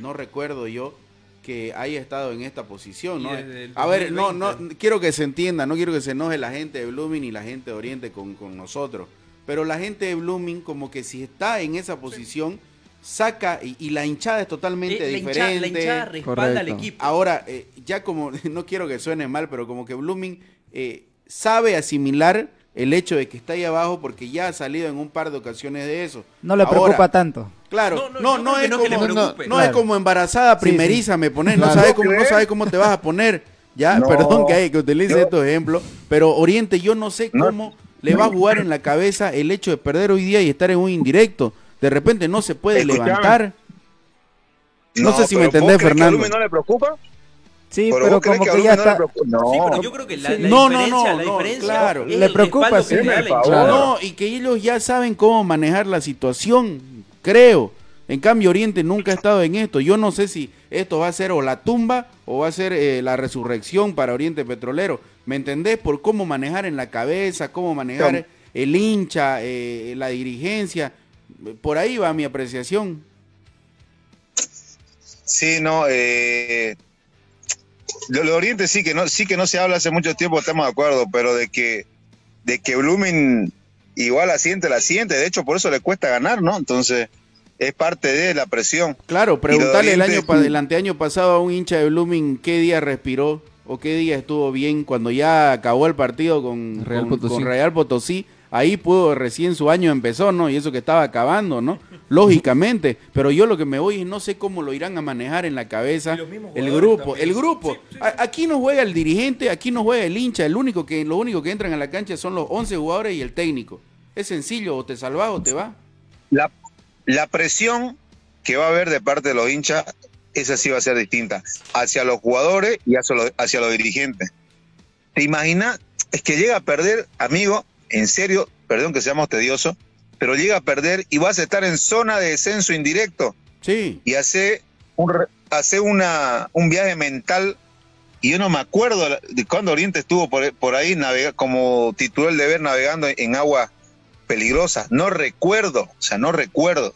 no recuerdo yo, que haya estado en esta posición, ¿no? A ver, no, no, quiero que se entienda, no quiero que se enoje la gente de Blooming y la gente de Oriente con, nosotros, pero la gente de Blooming como que si está en esa posición saca y, la hinchada es totalmente eh, diferente. la hinchada respalda al equipo. Ahora, eh, ya como, no quiero que suene mal, pero como que Blooming eh, sabe asimilar el hecho de que está ahí abajo porque ya ha salido en un par de ocasiones de eso. No le preocupa tanto. Claro, no, no, es, como, no, es como embarazada primeriza, me pones, no sabe cómo, no sabe cómo te vas a poner. Ya, perdón que hay que utilice estos ejemplos, pero Oriente yo no sé cómo le va a jugar en la cabeza el hecho de perder hoy día y estar en un indirecto. De repente no se puede levantar. No, sé si me entendés, Fernando. no le preocupa? Sí, pero, como que, ya está. No. Sí, pero yo creo que la, la no, diferencia, la diferencia claro. le preocupa, sí, No, y que ellos ya saben cómo manejar la situación, creo. En cambio, Oriente nunca ha estado en esto. Yo no sé si esto va a ser o la tumba o va a ser eh, la resurrección para Oriente Petrolero. ¿Me entendés? Por cómo manejar en la cabeza, cómo manejar el hincha, eh, la dirigencia. Por ahí va mi apreciación. Sí, no, eh, lo de Oriente sí que no, sí que no se habla hace mucho tiempo, estamos de acuerdo, pero de que, de que Blooming igual la siente, la siente, de hecho por eso le cuesta ganar, ¿no? Entonces, es parte de la presión. Claro, preguntarle el año el anteaño pasado a un hincha de Blooming qué día respiró o qué día estuvo bien cuando ya acabó el partido con Real, con Real Potosí ahí pudo, recién su año empezó, ¿no? Y eso que estaba acabando, ¿no? Lógicamente, pero yo lo que me voy es no sé cómo lo irán a manejar en la cabeza el grupo, el grupo. Aquí no juega el dirigente, aquí no juega el hincha, el único que lo único que entran a la cancha son los 11 jugadores y el técnico. Es sencillo, o te salvas o te va. La, la presión que va a haber de parte de los hinchas, esa sí va a ser distinta, hacia los jugadores y hacia los, hacia los dirigentes. ¿Te imaginas? Es que llega a perder, amigo, en serio, perdón que seamos tediosos, pero llega a perder y vas a estar en zona de descenso indirecto. Sí. Y hace un, hace una, un viaje mental. Y yo no me acuerdo de cuando Oriente estuvo por, por ahí navega, como titular el deber navegando en agua peligrosa. No recuerdo, o sea, no recuerdo.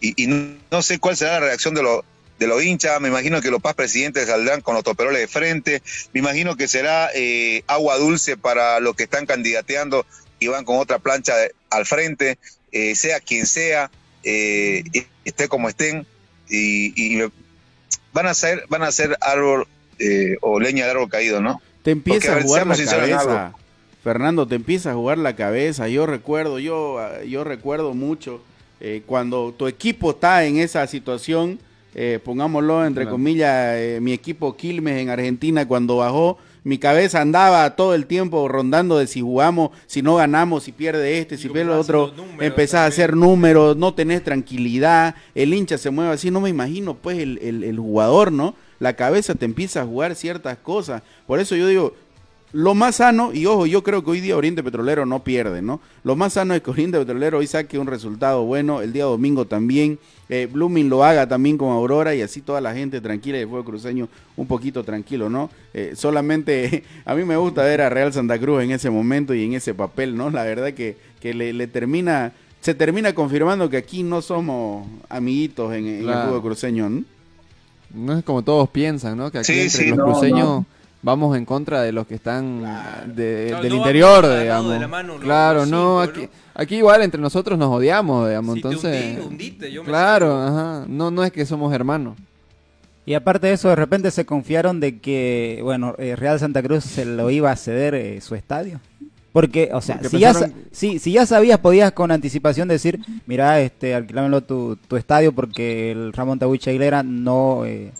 Y, no sé cuál será la reacción de los de los hinchas, me imagino que los paz presidentes saldrán con los toperoles de frente, me imagino que será eh, agua dulce para los que están candidateando y van con otra plancha al frente, eh, sea quien sea, eh, esté como estén, y, van a ser, van a ser árbol eh, o leña de árbol caído, ¿no? Te empieza a, jugar la cabeza, Fernando, te empieza a jugar la cabeza. Yo recuerdo, yo, yo recuerdo mucho cuando tu equipo está en esa situación. pongámoslo entre comillas, mi equipo Quilmes en Argentina cuando bajó, mi cabeza andaba todo el tiempo rondando de si jugamos, si no ganamos, si pierde este, si pierde el otro. Empezás a hacer números, no tenés tranquilidad, el hincha se mueve así. No me imagino, pues, el, el, el jugador, ¿no? La cabeza te empieza a jugar ciertas cosas. Por eso yo digo, lo más sano, y ojo, yo creo que hoy día Oriente Petrolero no pierde, ¿no? Lo más sano es que Oriente Petrolero hoy saque un resultado bueno, el día domingo también, eh, Blooming lo haga también con Aurora y así toda la gente tranquila y el fuego cruceño un poquito tranquilo, ¿no? Eh, solamente a mí me gusta ver a Real Santa Cruz en ese momento y en ese papel, ¿no? La verdad que, que le, termina, se termina confirmando que aquí no somos amiguitos en, el fuego cruceño, ¿no? No es como todos piensan, ¿no? Que aquí entre los cruceños vamos en contra de los que están del interior, digamos. claro, no, aquí, aquí igual entre nosotros nos odiamos, digamos, entonces... claro, ajá, no, no es que somos hermanos. Y aparte de eso, de repente se confiaron de que, bueno, eh, Real Santa Cruz se lo iba a ceder eh, su estadio. Porque, o sea, si, ya, si, ya sabías, podías con anticipación decir, mira, este, alquilámelo tu, tu estadio porque el Ramón Tabucha Aguilera no eh,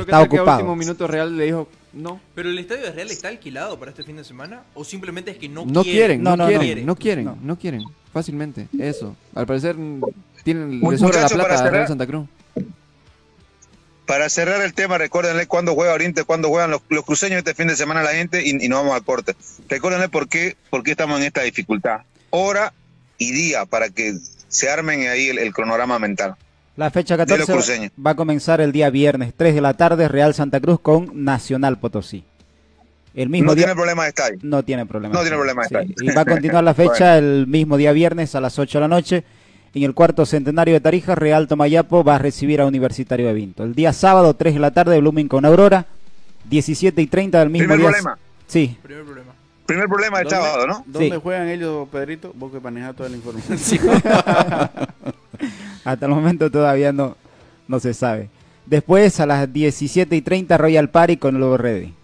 está ocupado. Que a último minuto Real le dijo, no. ¿Pero el estadio de Real está alquilado para este fin de semana? ¿O simplemente es que no, no quieren? no, no, quieren, no, quieren, no. quieren. Fácilmente, eso. Al parecer tienen, le sobra la plata a Real Santa Cruz. Para cerrar el tema, recuérdenle cuándo juega Oriente, cuándo juegan los, cruceños este fin de semana la gente y, y nos vamos al corte. Recuérdenle por qué, por qué estamos en esta dificultad. Hora y día para que se armen ahí el cronograma mental. La fecha 14 va a comenzar el día viernes, 3 de la tarde, Real Santa Cruz con Nacional Potosí. El mismo no tiene problema de estadio. No tiene problema. No tiene problema de estadio. Y va a continuar la fecha el mismo día viernes a las 8 de la noche. En el cuarto centenario de Tarija, Real Tomayapo va a recibir a Universitario de Vinto. El día sábado, 3 de la tarde, Blooming con Aurora. 17 y 30 del mismo Primer día. problema. Sí. Primer problema. Primer problema del sábado, ¿no? ¿Dónde juegan ellos, Pedrito? Vos que manejas toda la información. Hasta el momento todavía no, no se sabe. Después a las 17 y 30 Royal Party con Lobo Ready.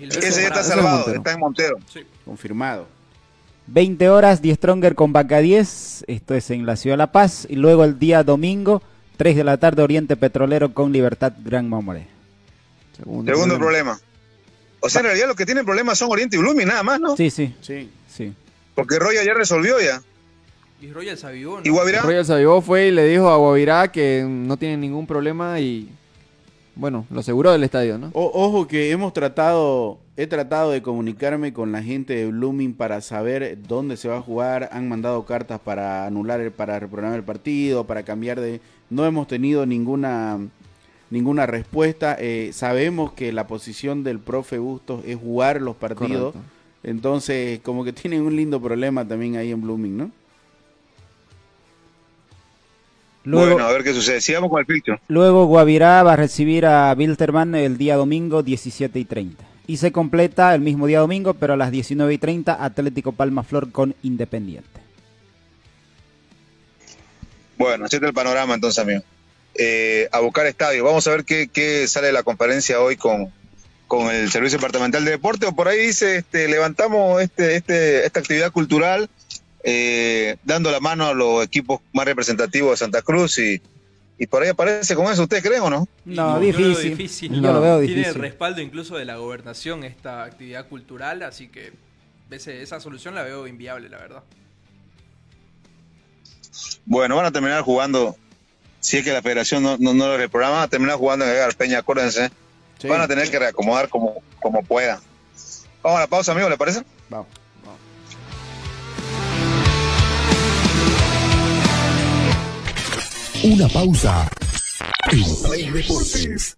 Ese ya está salvado, está en Montero. Sí. Confirmado. 20 horas, 10 Stronger con Vaca 10, esto es en la ciudad de La Paz. Y luego el día domingo, 3 de la tarde, Oriente Petrolero con Libertad Gran Mamoré. Segundo, Segundo problema. O sea, en realidad lo que tienen problemas son Oriente y Blooming, nada más, ¿no? Sí, sí. Sí, sí. Porque Royal ya resolvió ya. Y Royal Savivó, ¿Y Guavirá? Royal Savivó fue y le dijo a Guavirá que no tiene ningún problema y bueno, lo aseguró del estadio, ¿no? ojo que hemos tratado, he tratado de comunicarme con la gente de Blooming para saber dónde se va a jugar. Han mandado cartas para anular, para reprogramar el partido, para cambiar de. No hemos tenido ninguna ninguna respuesta. Eh, sabemos que la posición del profe Bustos es jugar los partidos. Entonces, como que tienen un lindo problema también ahí en Blooming, ¿no? bueno, a ver qué sucede. Sigamos con el picture. Luego Guavirá va a recibir a Bilterman el día domingo 17 y 30. Y se completa el mismo día domingo, pero a las 19 y 30 Atlético Palma Flor con Independiente. Bueno, así está el panorama entonces, amigo. Eh, a buscar estadio. Vamos a ver qué, sale de la conferencia hoy con, con el Servicio Departamental de Deporte. O por ahí dice, este, levantamos este, este, esta actividad cultural eh, dando la mano a los equipos más representativos de Santa Cruz y, y por ahí aparece con eso. ¿Ustedes creen o no? No, difícil. difícil. lo veo difícil. Tiene el respaldo incluso de la gobernación esta actividad cultural, así que esa solución la veo inviable, la verdad. Bueno, van a terminar jugando, si es que la federación no, no, lo reprograma, van a terminar jugando en el Peña, acuérdense. Van a tener que reacomodar como, como puedan. Vamos a la pausa, amigo, ¿le parece? Vamos. Una pausa. En Play Deportes.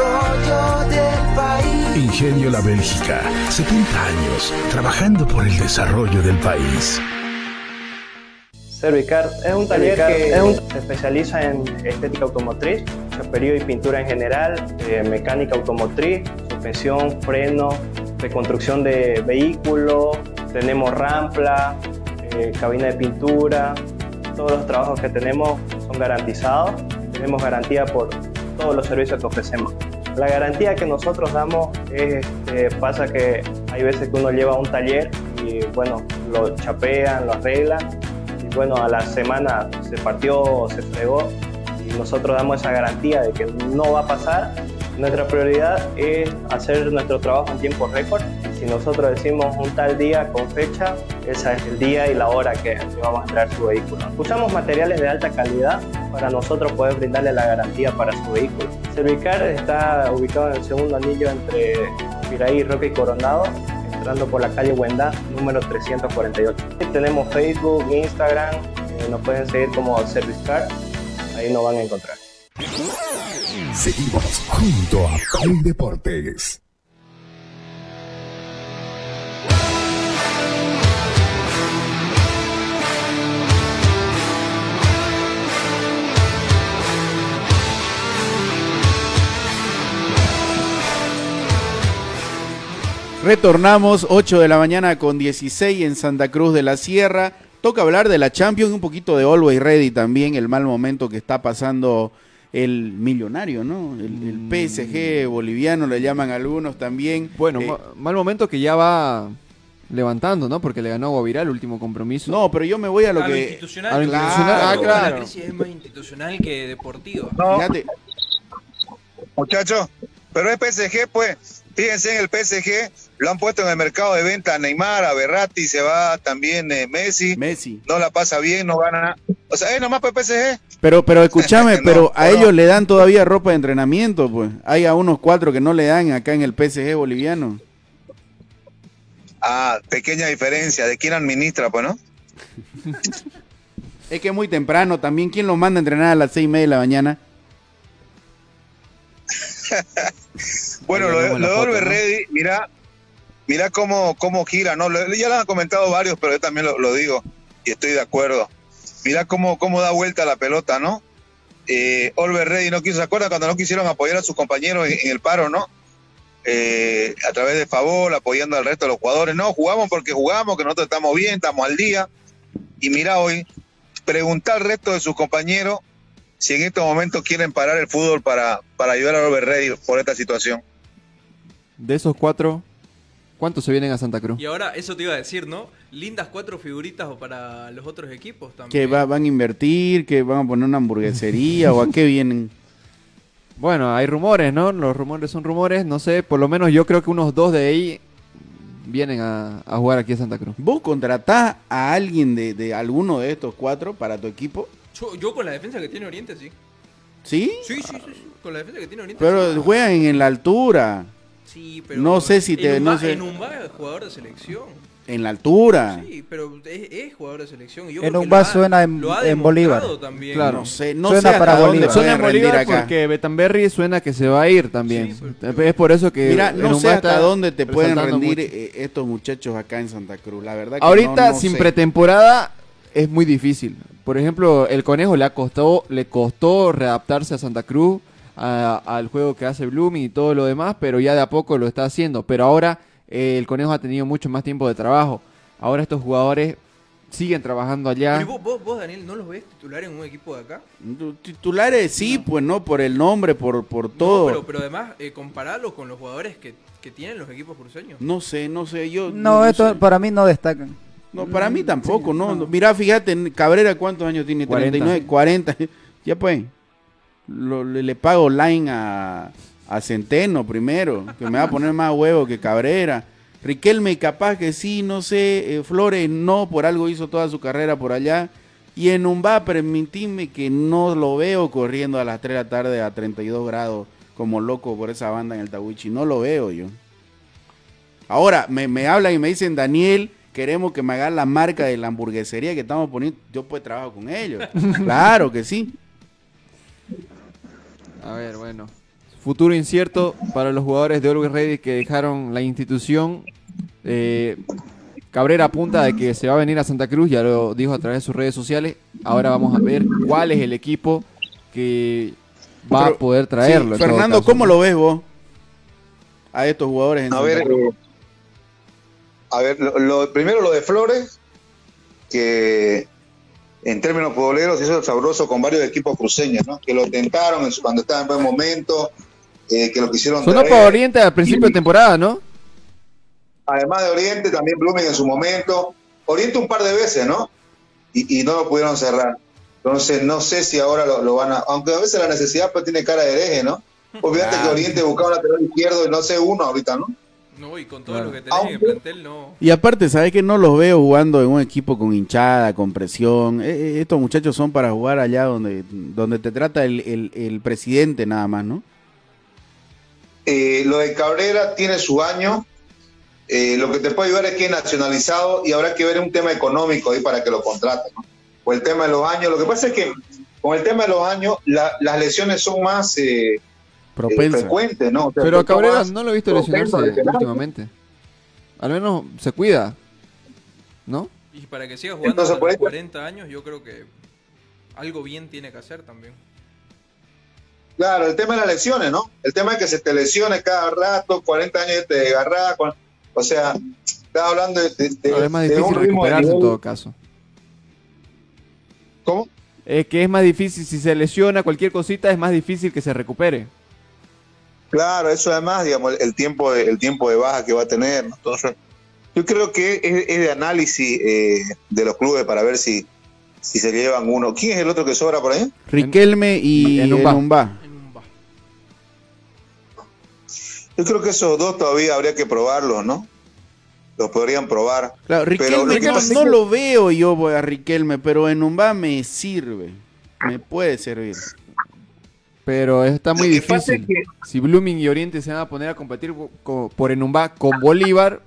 Ingenio La Bélgica, 70 años trabajando por el desarrollo del país. Servicar es un taller que se especializa en estética automotriz, chaperío y pintura en general, eh, mecánica automotriz, suspensión, freno, reconstrucción de vehículos, tenemos rampla, eh, cabina de pintura, todos los trabajos que tenemos son garantizados, tenemos garantía por todos los servicios que ofrecemos. La garantía que nosotros damos es, este, pasa que hay veces que uno lleva un taller y bueno, lo chapean, lo arreglan y bueno, a la semana se partió se fregó y nosotros damos esa garantía de que no va a pasar. Nuestra prioridad es hacer nuestro trabajo en tiempo récord. Si nosotros decimos un tal día con fecha, ese es el día y la hora que, vamos a traer su vehículo. Usamos materiales de alta calidad para nosotros poder brindarle la garantía para su vehículo. Servicar está ubicado en el segundo anillo entre Piraí, Roque y Coronado, entrando por la calle Huenda, número 348. Tenemos Facebook, Instagram, eh, nos pueden seguir como Servicar, ahí nos van a encontrar. Seguimos junto a Play Deportes. Retornamos 8 de la mañana con 16 en Santa Cruz de la Sierra. Toca hablar de la Champions, un poquito de Always Ready también, el mal momento que está pasando el millonario, ¿no? El, mm. PSG boliviano le llaman algunos también. Bueno, eh, mal momento que ya va levantando, ¿no? Porque le ganó a Guavirá el último compromiso. No, pero yo me voy a lo que... Institucional. A lo institucional. Ah, claro. La crisis es más institucional que deportiva. No. Fíjate. Muchachos, pero es PSG, pues Fíjense en el PSG, lo han puesto en el mercado de venta a Neymar, a Berratti, se va también eh, Messi. Messi. No la pasa bien, no gana. O sea, es nomás para el PSG. Pero, pero escúchame, pero a ellos le dan todavía ropa de entrenamiento, pues. Hay a unos cuatro que no le dan acá en el PSG boliviano. Ah, pequeña diferencia. ¿De quién administra, pues, no? es que es muy temprano también. ¿Quién lo manda a entrenar a las seis y media de la mañana? bueno, lo, de Olver Ready, mira, mira cómo, cómo gira, ¿no? Ya lo han comentado varios, pero yo también lo, digo y estoy de acuerdo. Mira cómo, cómo da vuelta la pelota, ¿no? Eh, Olver Ready no quiso, ¿se acuerda cuando no quisieron apoyar a sus compañeros en, el paro, no? Eh, a través de favor, apoyando al resto de los jugadores. No, jugamos porque jugamos, que nosotros estamos bien, estamos al día. Y mira hoy, preguntar al resto de sus compañeros si en estos momentos quieren parar el fútbol para, para ayudar a Rey por esta situación. De esos cuatro, ¿cuántos se vienen a Santa Cruz? Y ahora, eso te iba a decir, ¿no? Lindas cuatro figuritas para los otros equipos también. Que van a invertir, que van a poner una hamburguesería o a qué vienen. Bueno, hay rumores, ¿no? Los rumores son rumores, no sé, por lo menos yo creo que unos dos de ahí vienen a, jugar aquí a Santa Cruz. ¿Vos contratás a alguien de, de alguno de estos cuatro para tu equipo? Yo, con la defensa que tiene Oriente, sí. ¿Sí? Sí, sí, sí, Con la defensa que tiene Oriente. Pero juegan en la altura. Sí, pero. No sé si te. En no sé. En un es jugador de selección. En la altura. Sí, pero es, jugador de selección. Y en un bar suena en, en Bolívar. También. Claro. No sé, no suena para Bolívar. Suena en Bolívar acá. porque Betamberri suena que se va a ir también. es por eso que. Mira, no sé hasta dónde te pueden rendir eh, estos muchachos acá en Santa Cruz. La verdad que Ahorita, sin pretemporada, es muy difícil. Por ejemplo, el Conejo le, costó, le costó readaptarse a Santa Cruz, al juego que hace Blooming y todo lo demás, pero ya de a poco lo está haciendo. Pero ahora eh, el Conejo ha tenido mucho más tiempo de trabajo. Ahora estos jugadores siguen trabajando allá. vos, vos, Daniel, no los ves titulares en un equipo de acá? Titulares sí, pues no, por el nombre, por, por todo. pero, pero además, eh, compararlos con los jugadores que, tienen los equipos cruceños. No sé, no sé, yo... No, esto para mí no destacan. No, para mí tampoco, ¿no? Mirá, fíjate, Cabrera, ¿cuántos años tiene? 39, 40. Ya pues, le, pago line a, Centeno primero, que me va a poner más huevo que Cabrera. Riquelme, capaz que sí, no sé. Eh, Flores, no, por algo hizo toda su carrera por allá. Y en un va, permitirme que no lo veo corriendo a las 3 de la tarde a 32 grados como loco por esa banda en el Tawichi. No lo veo yo. Ahora, me, me hablan y me dicen, Daniel, queremos que me hagan la marca de la hamburguesería que estamos poniendo, yo pues trabajo con ellos. claro que sí. A ver, bueno. Futuro incierto para los jugadores de Always Ready que dejaron la institución. Eh, Cabrera apunta de que se va a venir a Santa Cruz, ya lo dijo a través de sus redes sociales. Ahora vamos a ver cuál es el equipo que va a poder traerlo. Fernando, ¿cómo lo ves vos a estos jugadores? En a ver, a ver, lo, primero lo de Flores, que en términos futboleros hizo sabroso con varios equipos cruceños, ¿no? Que lo tentaron cuando estaba en buen momento, eh, que lo quisieron. Sonó para Oriente al principio de temporada, ¿no? Además de Oriente, también Blooming en su momento. Oriente un par de veces, ¿no? Y, no lo pudieron cerrar. Entonces, no sé si ahora lo, van a. Aunque a veces la necesidad pues, tiene cara de hereje, ¿no? Obviamente que Oriente buscaba un lateral izquierdo y no sé uno ahorita, ¿no? No, y con todo lo que tenés en el plantel, no. Y aparte, ¿sabes que no los veo jugando en un equipo con hinchada, con presión? Eh, eh, estos muchachos son para jugar allá donde, donde te trata el, presidente nada más, ¿no? Eh, lo de Cabrera tiene su año. lo que te puede ayudar es que es nacionalizado y habrá que ver un tema económico ahí para que lo contraten. ¿no? O el tema de los años. Lo que pasa es que con el tema de los años, las lesiones son más frecuente, ¿no? Pero a Cabrera no lo he visto lesionarse últimamente. Al menos se cuida, ¿no? Y para que siga jugando hasta los 40 años, yo creo que algo bien tiene que hacer también. Claro, el tema de las lesiones, ¿no? El tema es que se te lesione cada rato, 40 años te agarras, o sea, estás hablando de, de, es más difícil recuperarse en todo caso. ¿Cómo? Es que es más difícil, si se lesiona cualquier cosita, es más difícil que se recupere. Claro, eso además, digamos, el tiempo de, el tiempo de baja que va a tener. Entonces, yo creo que es, de análisis eh, de los clubes para ver si, si se llevan uno. ¿Quién es el otro que sobra por ahí? Riquelme y en Yo creo que esos dos todavía habría que probarlos, ¿no? Los podrían probar. Claro, Riquelme no, lo veo yo voy a Riquelme, pero en Umba me sirve. Me puede servir. Pero está muy difícil. Si Blooming y Oriente se van a poner a competir por Enumba con Bolívar,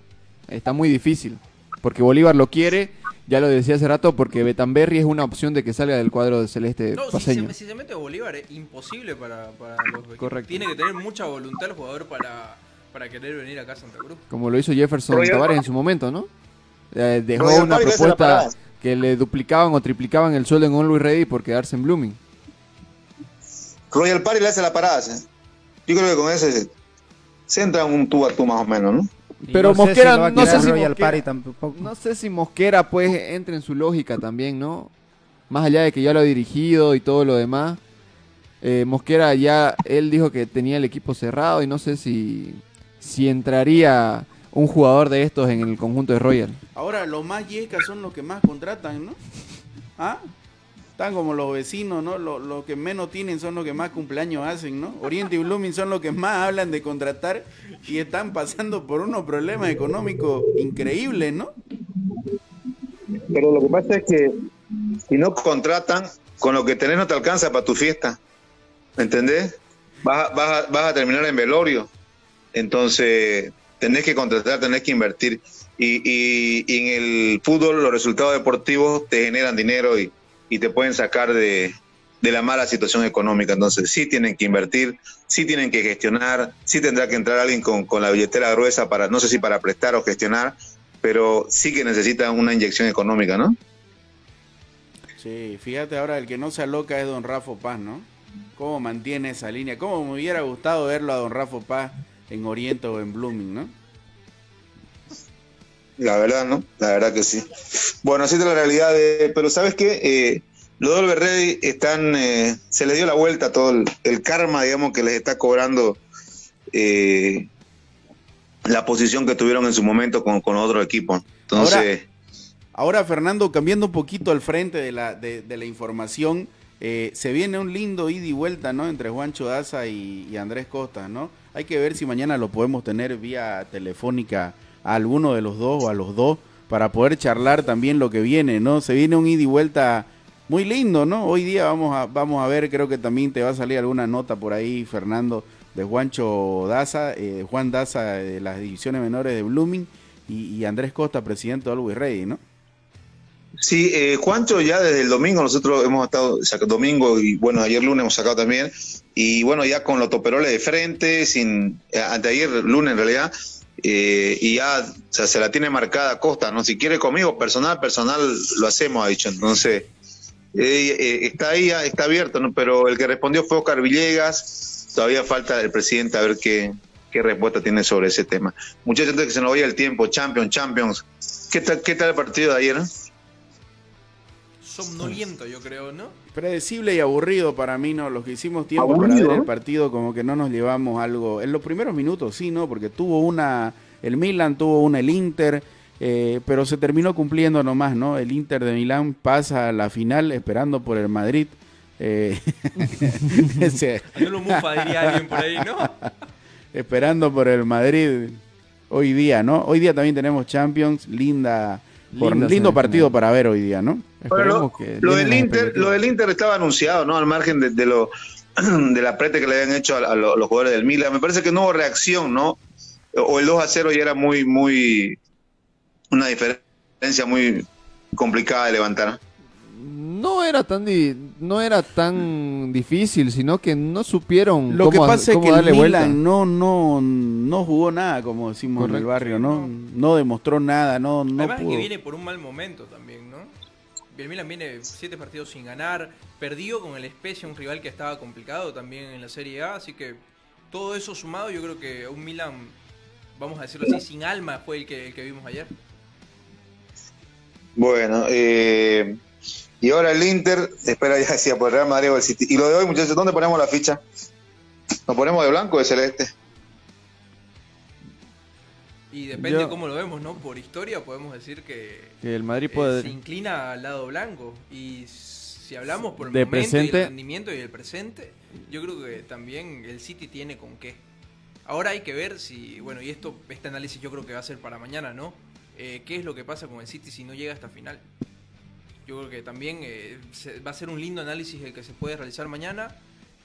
está muy difícil. Porque Bolívar lo quiere, ya lo decía hace rato, porque Betamberri es una opción de que salga del cuadro de celeste no, paseño. Si, se, mete Bolívar es imposible para, los Correcto. Tiene que tener mucha voluntad el jugador para, para querer venir acá a Santa Cruz. Como lo hizo Jefferson Tavares en su momento, ¿no? Eh, dejó una propuesta que le duplicaban o triplicaban el sueldo en Always Ready por quedarse en Blooming. Royal Party le hace la parada. Yo creo que con ese se entra un tú a tú más o menos, ¿no? Pero Mosquera, no, sé si Mosquera no sé si Mosquera pues entra en su lógica también, ¿no? Más allá de que ya lo ha dirigido y todo lo demás. Eh, Mosquera ya, él dijo que tenía el equipo cerrado y no sé si, si entraría un jugador de estos en el conjunto de Royal. Ahora, los más yecas son los que más contratan, ¿no? ¿Ah? Están como los vecinos, ¿no? Los que menos tienen son los que más cumpleaños hacen, ¿no? Oriente y Blooming son los que más hablan de contratar y están pasando por unos problemas económicos increíbles, ¿no? Pero lo que pasa es que si no contratan, con lo que tenés no te alcanza para tu fiesta. ¿Me entendés? Vas, a terminar en velorio. Entonces, tenés que contratar, tenés que invertir. Y, en el fútbol los resultados deportivos te generan dinero y, y te pueden sacar de, la mala situación económica. Entonces sí tienen que invertir, sí tienen que gestionar, sí tendrá que entrar alguien con, la billetera gruesa para, no sé si para prestar o gestionar, pero sí que necesitan una inyección económica, ¿no? Sí, fíjate ahora, el que no se aloca es don Rafa Paz, ¿no? ¿Cómo mantiene esa línea? ¿Cómo me hubiera gustado verlo a don Rafa Paz en Oriente o en Blooming, ¿no? La verdad, ¿no? La verdad que sí. Bueno, así es la realidad. De, pero ¿sabes qué? Eh, los Dolber Ready están, eh, se les dio la vuelta todo el, karma, digamos, que les está cobrando eh, la posición que tuvieron en su momento con, con otro equipo. Entonces... Ahora, Fernando, cambiando un poquito al frente de la, de, la información, eh, se viene un lindo ida y vuelta, ¿no? Entre Juancho Daza y Andrés Costa, ¿no? Hay que ver si mañana lo podemos tener vía telefónica a alguno de los dos o a los dos para poder charlar también lo que viene, ¿no? Se viene un ida y vuelta muy lindo, ¿no? Hoy día vamos a, vamos a ver, creo que también te va a salir alguna nota por ahí, Fernando, de Juancho Daza, eh, Juan Daza de las divisiones menores de Blooming y, Andrés Costa, presidente de Always Ready, ¿no? Sí, eh, Juancho ya desde el domingo nosotros hemos estado, domingo y bueno, ayer lunes hemos sacado también, y bueno, ya con los toperoles de frente, sin, eh, anteayer lunes en realidad, eh, y ya se la tiene marcada Costa, ¿no? Si quiere conmigo, personal, personal, lo hacemos, ha dicho. Entonces, eh, eh, está ahí, está abierto, ¿no? Pero el que respondió fue Oscar Villegas, todavía falta el presidente a ver qué, qué respuesta tiene sobre ese tema. Muchachos, antes que se nos vaya el tiempo, Champions, Champions, ¿qué tal, qué tal el partido de ayer? somnoliento, yo creo, ¿no? Predecible y aburrido para mí, ¿no? Los que hicimos tiempo para ver el partido, como que no nos llevamos algo. En los primeros minutos, sí, ¿no? Porque tuvo una. El Milan tuvo una, el Inter. Eh, pero se terminó cumpliendo nomás, ¿no? El Inter de Milán pasa a la final esperando por el Madrid. Eh, lo mufa, diría alguien por ahí, ¿no? esperando por el Madrid hoy día, ¿no? Hoy día también tenemos Champions, linda, por, lindo partido para ver hoy día, ¿no? Lo, del Inter, lo del Inter estaba anunciado, ¿no? Al margen de, lo de la prete que le habían hecho a, los jugadores del Milan. Me parece que no hubo reacción, ¿no? O el 2 a 0 ya era muy, muy, una diferencia muy complicada de levantar. No era tan no era tan difícil, sino que no supieron Lo que pasa es que el Milan no no no jugó nada, como decimos en el barrio, no no demostró nada, no no Además que viene por un mal momento también, ¿no? El Milan viene siete partidos sin ganar, perdió con el Spezia, un rival que estaba complicado también en la Serie A, así que todo eso sumado, yo creo que un Milan, vamos a decirlo así, sin alma fue el que, el que vimos ayer. Bueno, eh, y ahora el Inter, espera ya decía por Real Madrid o el City. Y lo de hoy, muchachos, ¿dónde ponemos la ficha? ¿Nos ponemos de blanco o de celeste? Y depende de cómo lo vemos, ¿no? Por historia podemos decir que, el Madrid puede... se inclina al lado blanco. Y si hablamos por el momento y el rendimiento y el presente, yo creo que también el City tiene con qué. Ahora hay que ver si, bueno, y esto, este análisis yo creo que va a ser para mañana, ¿no? Eh, ¿Qué es lo que pasa con el City si no llega hasta final? Yo creo que también eh, va a ser un lindo análisis el que se puede realizar mañana.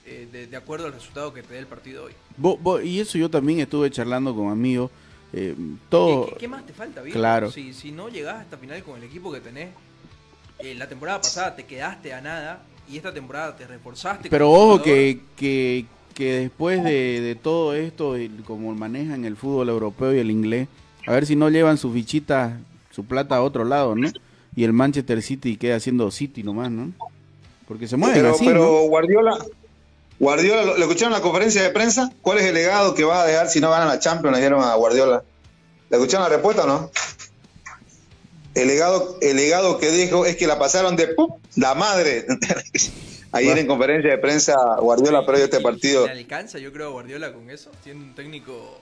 Eh, de, acuerdo al resultado que te dé el partido hoy. y eso yo también estuve charlando con amigos. Todo... ¿Qué, más te falta, Claro. Si, si no llegás hasta final con el equipo que tenés, la temporada pasada te quedaste a nada y esta temporada te reforzaste. Pero ojo que, que, que, después de, de todo esto, como manejan el fútbol europeo y el inglés, a ver si no llevan su fichita, su plata a otro lado, ¿no? Y el Manchester City queda haciendo City nomás, ¿no? Porque se mueven pero, así, Pero Guardiola, Guardiola, ¿lo, escucharon en la conferencia de prensa? ¿Cuál es el legado que va a dejar si no ganan la Champions? Le dieron a Guardiola. ¿Le escucharon la respuesta o no? El legado, el legado que dijo es que la pasaron de ¡pum! la madre. Ayer en conferencia de prensa Guardiola perdió este partido. ¿Le alcanza yo creo a Guardiola con eso? Siendo un técnico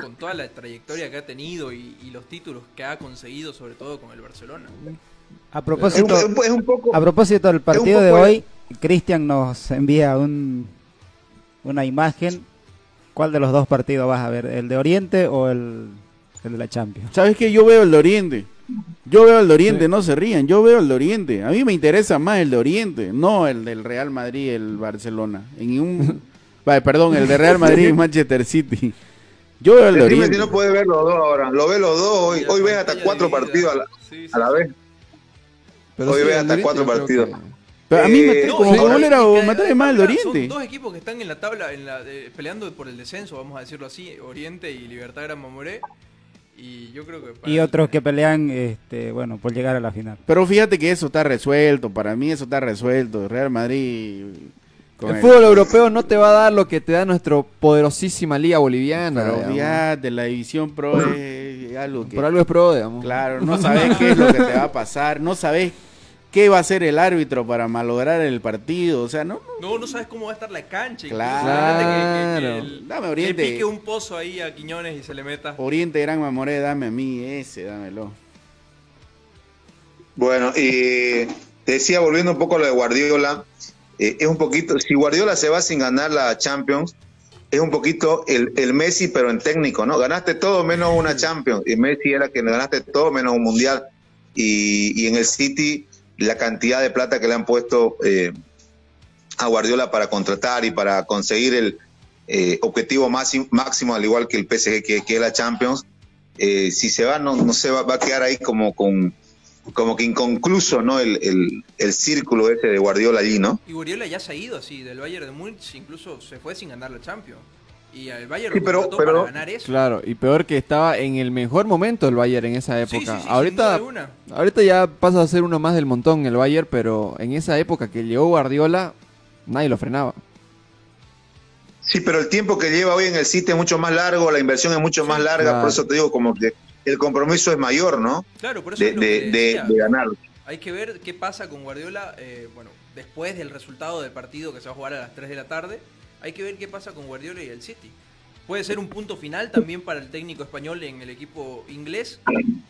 con toda la trayectoria que ha tenido y, los títulos que ha conseguido, sobre todo con el Barcelona. A propósito, a propósito del partido de hoy, Cristian nos envía un, una imagen. ¿Cuál de los dos partidos vas a ver? ¿El de Oriente o el, el de la Champions? ¿Sabes que Yo veo el de Oriente. Yo veo el de Oriente, no se rían. Yo veo el de Oriente. A mí me interesa más el de Oriente, no el del Real Madrid, el Barcelona. En un, perdón, el de Real Madrid y Manchester City. Yo veo el de Oriente. si no puede ver los dos ahora. Lo ve los dos hoy. Hoy ves hasta cuatro partidos a la, a la vez. hoy ves hasta cuatro partidos. Pero a mí me, como me trae más el de Oriente. Son dos equipos que están en la tabla en la, peleando por el descenso, vamos a decirlo así, Oriente y Libertad Gran Mamoré. Y yo creo que y otros que pelean este bueno por llegar a la final. Pero fíjate que eso está resuelto, para mí eso está resuelto. Real Madrid el, fútbol europeo no te va a dar lo que te da nuestra poderosísima liga boliviana. Pero de la división pro es algo que... Por algo es pro, digamos. Claro, no sabes qué es lo que te va a pasar, no sabes qué va a hacer el árbitro para malograr el partido, o sea, no... No, no sabes cómo va a estar la cancha. Claro. dame Oriente. Le pique un pozo ahí a Quiñones y se le meta. Oriente Gran Mamoré, dame a mí ese, dámelo. Bueno, y te decía, volviendo un poco a lo de Guardiola, eh, es un poquito, si Guardiola se va sin ganar la Champions, es un poquito el, el, Messi, pero en técnico, ¿no? Ganaste todo menos una Champions. Y Messi era que ganaste todo menos un Mundial. Y, y en el City, la cantidad de plata que le han puesto eh, a Guardiola para contratar y para conseguir el eh, objetivo máximo, máximo, al igual que el PSG, que, que es la Champions, si se va, no, no se va, va a quedar ahí como con como que inconcluso, ¿no? El, el, círculo ese de Guardiola allí, ¿no? Y Guardiola ya se ha ido así, del Bayern de Múnich incluso se fue sin ganar la Champions. Y el Bayern sí, pero, para ganar eso. Claro, y peor que estaba en el mejor momento el Bayern en esa época. ahorita, ahorita ya pasa a ser uno más del montón el Bayern, pero en esa época que llegó Guardiola, nadie lo frenaba. Sí, pero el tiempo que lleva hoy en el City es mucho más largo, la inversión es mucho más larga, por eso te digo como que el compromiso es mayor, ¿no? Claro, por eso de, de, ganar. Hay que ver qué pasa con Guardiola, eh, bueno, después del resultado del partido que se va a jugar a las 3 de la tarde, hay que ver qué pasa con Guardiola y el City. Puede ser un punto final también para el técnico español en el equipo inglés,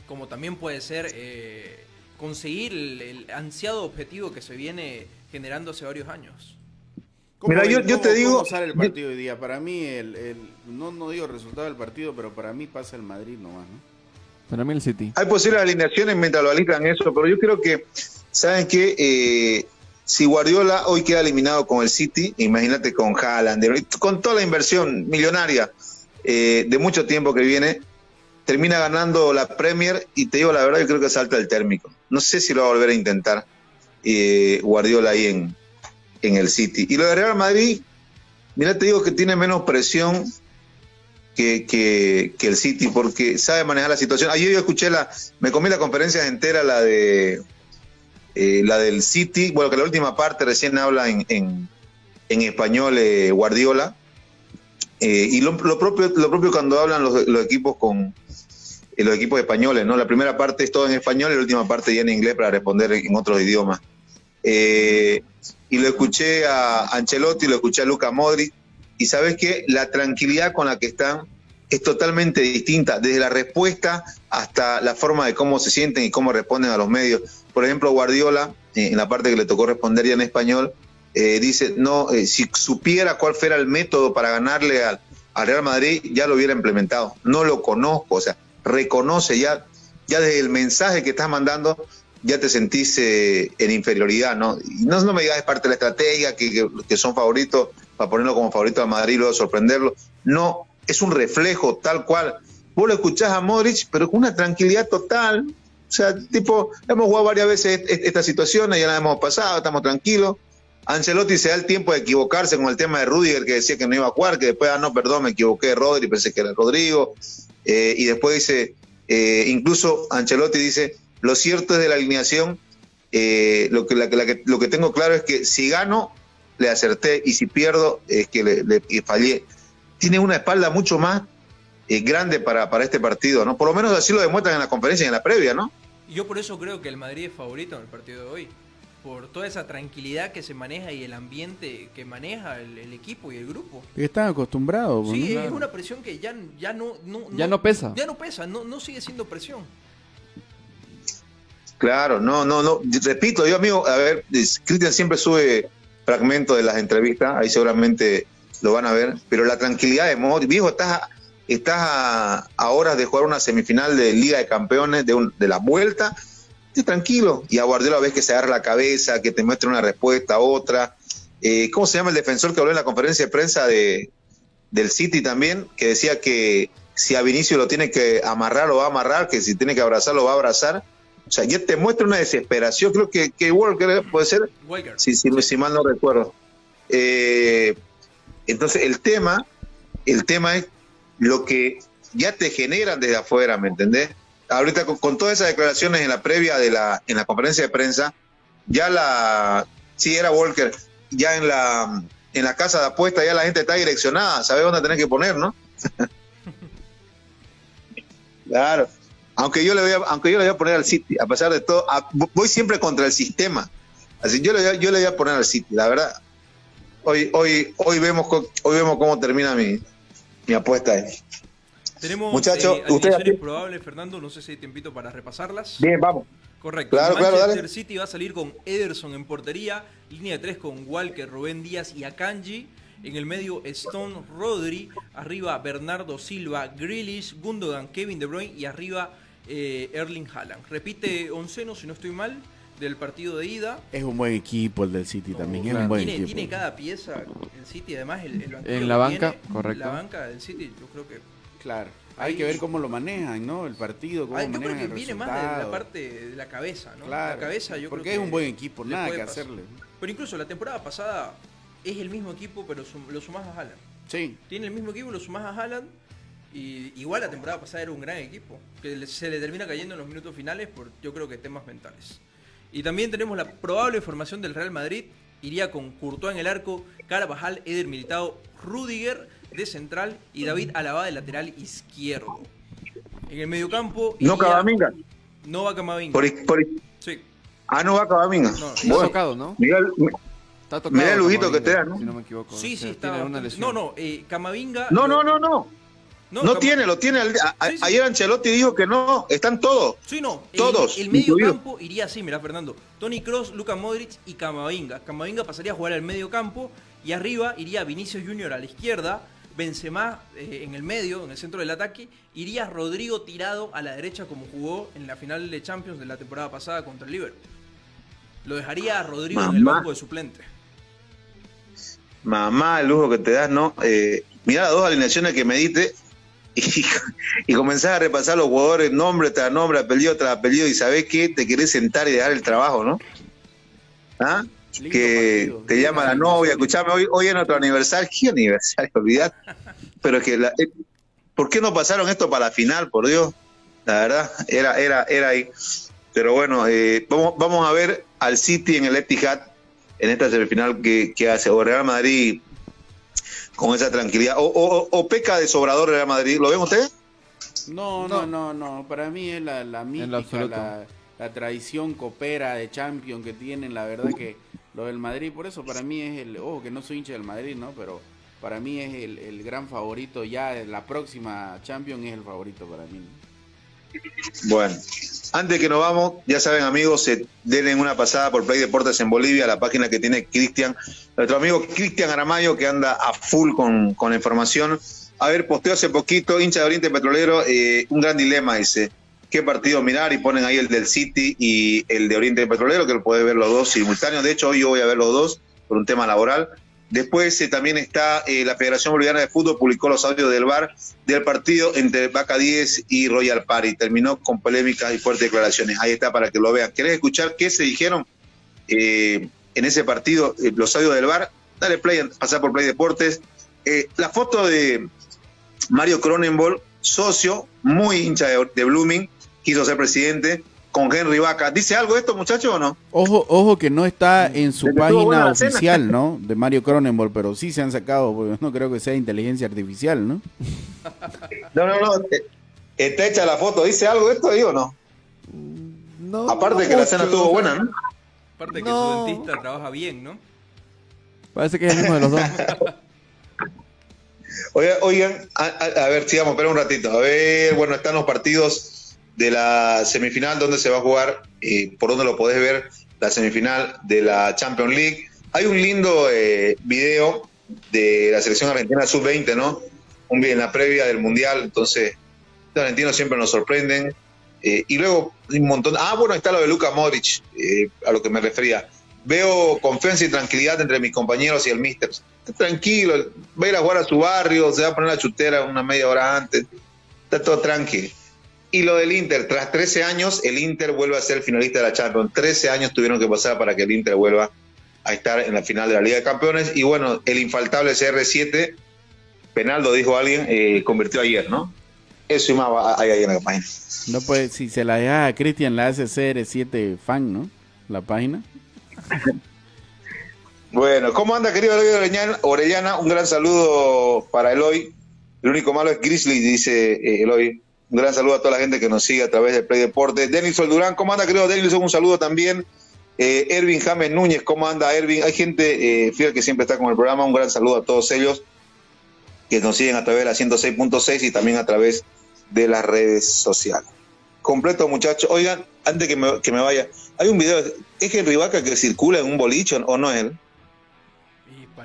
como también puede ser eh, conseguir el, ansiado objetivo que se viene generando hace varios años. Mira, yo, yo te digo. ¿Cómo sale el partido hoy día? Para mí, el, el, no, no digo el resultado del partido, pero para mí pasa el Madrid nomás, ¿no? Para mí el City. Hay posibles alineaciones mientras lo alistan eso, pero yo creo que, ¿saben qué? Eh, si Guardiola hoy queda eliminado con el City, imagínate con Haaland, con toda la inversión millonaria eh, de mucho tiempo que viene, termina ganando la Premier y te digo la verdad, yo creo que salta el térmico. No sé si lo va a volver a intentar eh, Guardiola ahí en, en el City. Y lo de Real Madrid, mira, te digo que tiene menos presión que, que, el City porque sabe manejar la situación. Ayer yo escuché la, me comí la conferencia entera, la de eh, la del City, bueno, que la última parte recién habla en, en, español eh, Guardiola. Eh, y lo, propio, lo propio cuando hablan los, los equipos con los equipos españoles, ¿no? La primera parte es todo en español y la última parte ya en inglés para responder en otros idiomas. y lo escuché a Ancelotti, lo escuché a Luca Modri, y sabes que la tranquilidad con la que están es totalmente distinta, desde la respuesta hasta la forma de cómo se sienten y cómo responden a los medios. Por ejemplo, Guardiola, eh, en la parte que le tocó responder ya en español, eh, dice, no, eh, si supiera cuál fuera el método para ganarle al, al Real Madrid ya lo hubiera implementado. No lo conozco, o sea, reconoce ya, ya desde el mensaje que estás mandando, ya te sentís eh, en inferioridad, ¿no? Y no, me digas es parte de la estrategia, que, son favoritos, para ponerlo como favorito a Madrid y luego sorprenderlo. No, es un reflejo tal cual. Vos lo escuchás a Modric, pero con una tranquilidad total. O sea, tipo, hemos jugado varias veces esta situación, ya la hemos pasado, estamos tranquilos. Ancelotti se da el tiempo de equivocarse con el tema de Rudiger, que decía que no iba a jugar, que después, ah, no, perdón, me equivoqué Rodri, pensé que era Rodrigo. Eh, y después dice, eh, incluso Ancelotti dice, lo cierto es de la alineación, eh, lo, que, lo que tengo claro es que si gano, le acerté, y si pierdo, es que le, fallé. Tiene una espalda mucho más grande para, para este partido, ¿no? Por lo menos así lo demuestran en la conferencia y en la previa, ¿no? Yo por eso creo que el Madrid es favorito en el partido de hoy por toda esa tranquilidad que se maneja y el ambiente que maneja el, equipo y el grupo. Están acostumbrados. Sí, es una presión que ya, ya no, Ya no pesa. Ya no pesa, no, no sigue siendo presión. Claro, no, no, no. Repito, yo amigo, a ver, Cristian siempre sube fragmentos de las entrevistas, ahí seguramente lo van a ver, pero la tranquilidad de Modric, viejo, estás, estás a, horas de jugar una semifinal de Liga de Campeones, de, de la vuelta, tranquilo. Y a Guardiola ves que se agarra la cabeza, que te muestra una respuesta, otra. Eh, ¿Cómo se llama el defensor que habló en la conferencia de prensa de, del City también? Que decía que si a Vinicio lo tiene que amarrar, lo va a amarrar, que si tiene que abrazar, lo va a abrazar. O sea, ya te muestra una desesperación. Creo que, que Walker puede ser. Si, si, mal no recuerdo. Eh, entonces, el tema, el tema es lo que ya te generan desde afuera, ¿me entendés? ahorita con, todas esas declaraciones en la previa de la, en la conferencia de prensa, ya la, sí era Walker, ya en la, en la casa de apuesta ya la gente está direccionada, sabe dónde tenés que poner, ¿no? claro. Aunque yo le voy a, aunque yo le voy a poner al City, a pesar de todo, voy siempre contra el sistema. Así yo le, yo le voy a poner al City, la verdad. Hoy, hoy, hoy vemos, hoy vemos cómo termina mi, mi apuesta ahí. Tenemos Muchachos, eh, probables, Fernando, no sé si hay tiempito para repasarlas. Bien, vamos. Correcto. Claro, Manchester City va a salir con Ederson en portería, línea de 3 con Walker, Rubén Díaz y Akanji. En el medio Stone Rodri, arriba Bernardo Silva, Grealish, Gundogan, Kevin De Bruyne y arriba eh, Erling Haaland. Repite onceno, si no estoy mal, del partido de ida. Es un buen equipo el del City también, es un buen tiene, equipo. Tiene cada pieza el City, además el, el En la banca, correcto. La banca del City, yo creo que Claro. Hay que ver cómo lo manejan, ¿no? El partido, cómo yo creo que viene más de la parte de la cabeza, ¿no? Claro. La cabeza, yo Porque es un buen equipo, nada que hacerle. Pero incluso la temporada pasada es el mismo equipo, pero lo sumás a Haaland. Sí. Tiene el mismo equipo, lo sumás a Haaland. Y igual la temporada pasada era un gran equipo, que se le termina cayendo en los minutos finales por yo creo que temas mentales. Y también tenemos la probable formación del Real Madrid. Iría con Courtois en el arco, Carvajal, Eder Militado, Rudiger de central y David Alaba de lateral izquierdo. En el mediocampo. No Camavinga. No va Camavinga. Por, Sí. Ah, no va Camavinga. No, está tocado, ¿no? Mira, está tocado. Mira el lujito que te da, ¿no? Si no me equivoco. Sí, sí, está. No, no, eh, Camavinga. No, no, no, no. No, tiene, lo tiene. Ayer Ancelotti dijo que no, están todos. Sí, no. Todos. El, medio campo iría así, mira, Fernando. Tony Cross, Luka Modric y Camavinga. Camavinga pasaría a jugar al medio campo y arriba iría Vinicius Junior a la izquierda, Benzema eh, en el medio, en el centro del ataque, iría Rodrigo tirado a la derecha como jugó en la final de Champions de la temporada pasada contra el Liverpool. Lo dejaría a Rodrigo en el banco de suplente. Mamá, el lujo que te das, ¿no? Eh, mira las dos alineaciones que me diste y, y comenzás a repasar los jugadores nombre tras nombre, apellido tras apellido y sabés que te querés sentar y dejar el trabajo, ¿no? ¿Ah? que te llama la novia, escuchame, hoy, hoy es nuestro aniversario, ¿qué aniversario? Olvidad. Pero que la, eh, ¿por qué no pasaron esto para la final, por Dios? La verdad, era, era, era ahí. Pero bueno, eh, vamos, vamos a ver al City en el Etihad en esta semifinal que, que hace, o Real Madrid con esa tranquilidad, o, o, peca de sobrador Real Madrid, ¿lo ven ustedes? No, no, no, no, para mí es la, la mítica, la, la tradición copera de Champions que tienen, la verdad que lo del Madrid, por eso para mí es el, oh, que no soy hincha del Madrid, ¿no? Pero para mí es el, gran favorito, ya la próxima Champions es el favorito para mí. Bueno, antes que nos vamos, ya saben amigos, se denle una pasada por Play Deportes en Bolivia, la página que tiene Cristian, nuestro amigo Cristian Aramayo que anda a full con, la información. A ver, posteo hace poquito, hincha de Oriente Petrolero, eh, un gran dilema, dice. ¿Qué partido mirar? Y ponen ahí el del City y el de Oriente Petrolero, que lo puede ver los dos simultáneos. De hecho, hoy yo voy a ver los dos por un tema laboral. Después eh, también está eh, la Federación Boliviana de Fútbol, publicó los audios del VAR del partido entre Vaca 10 y Royal Party. Terminó con polémicas y fuertes declaraciones. Ahí está para que lo vean. ¿Querés escuchar qué se dijeron en ese partido, los audios del VAR? Dale play, pasar por Play Deportes. la foto de Mario Cronenbol, socio, muy hincha de Blooming, quiso ser presidente con Henry Vaca. ¿Dice algo esto, muchacho, o no? Ojo, ojo que no está en su página oficial, ¿no? De Mario Cronenberg, pero sí se han sacado, porque no creo que sea inteligencia artificial, ¿no? No, no, no. Eh, está hecha la foto. ¿Dice algo esto ahí o no? No. Aparte que la cena estuvo buena, ¿no? Aparte que su dentista trabaja bien, ¿no? Parece que es el mismo de los dos. Oigan, a, ver, sigamos, espera un ratito. A ver, bueno, están los partidos de la semifinal, donde se va a jugar, eh, por donde lo podés ver, la semifinal de la Champions League. Hay un lindo eh, video de la selección argentina sub-20, ¿no? Un en la previa del Mundial, entonces los argentinos siempre nos sorprenden. Eh, y luego un montón. Ah, bueno, está lo de Luka Modric, a lo que me refería. Veo confianza y tranquilidad entre mis compañeros y el Mister. Tranquilo, va a ir a jugar a su barrio, se va a poner la chutera una media hora antes. Está todo tranquilo. Y lo del Inter, tras 13 años, el Inter vuelve a ser finalista de la Champions. 13 años tuvieron que pasar para que el Inter vuelva a estar en la final de la Liga de Campeones. Y bueno, el infaltable CR7, Penaldo, dijo alguien, eh, convirtió ayer, ¿no? Eso y más hay ahí en la página. No, pues si se la deja a Cristian, la hace CR7 fan, ¿no? La página. bueno, ¿cómo anda, querido Eloy Orellana? Un gran saludo para Eloy. El único malo es Grizzly, dice eh, Eloy. Un gran saludo a toda la gente que nos sigue a través de Play Deportes. Denis Durán, ¿cómo anda, querido Denis? Un saludo también. Eh, Ervin James Núñez, ¿cómo anda, Ervin? Hay gente eh, fiel que siempre está con el programa. Un gran saludo a todos ellos que nos siguen a través de la 106.6 y también a través de las redes sociales. Completo, muchachos. Oigan, antes que me, que me vaya, hay un video. ¿Es Henry Vaca que circula en un boliche o no es él?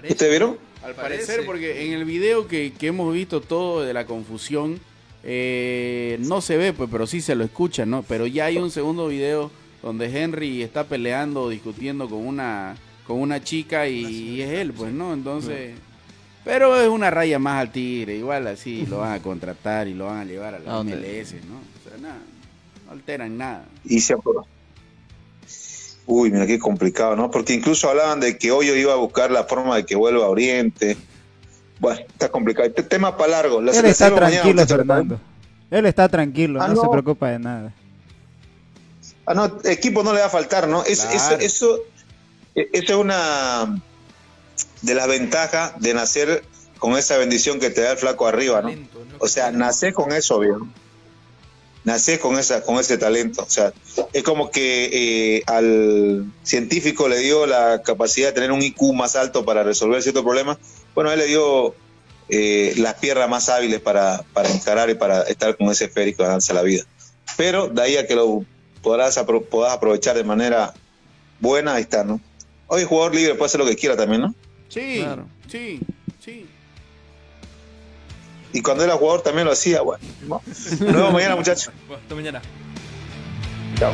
¿Ustedes vieron? Al parecer, porque en el video que, que hemos visto todo de la confusión eh, no se ve, pues, pero sí se lo escucha, ¿no? Pero ya hay un segundo video donde Henry está peleando o discutiendo con una, con una chica y, es él, pues, ¿no? Entonces... Pero es una raya más al tigre, igual así lo van a contratar y lo van a llevar a la MLS, ¿no? O sea, nada, no alteran nada. Y se Uy, mira qué complicado, ¿no? Porque incluso hablaban de que hoy yo iba a buscar la forma de que vuelva a Oriente. Bueno, está complicado. Este tema para largo. Él está tranquilo, Fernando. Él está tranquilo, no, se preocupa de nada. Ah, no, equipo no le va a faltar, ¿no? eso, eso, es una de las ventajas de nacer con esa bendición que te da el flaco arriba, ¿no? O sea, nace con eso, bien. Nace con esa, con ese talento. O sea, es como que eh, al científico le dio la capacidad de tener un IQ más alto para resolver ciertos problemas bueno, él le dio eh, las piernas más hábiles para, para, encarar y para estar con ese esférico de danza la vida. Pero de ahí a que lo podrás, aprovechar de manera buena, ahí está, ¿no? Hoy el jugador libre puede hacer lo que quiera también, ¿no? Sí, sí, sí. Y cuando era jugador también lo hacía, bueno. Nos vemos mañana, muchachos. hasta mañana. Chao.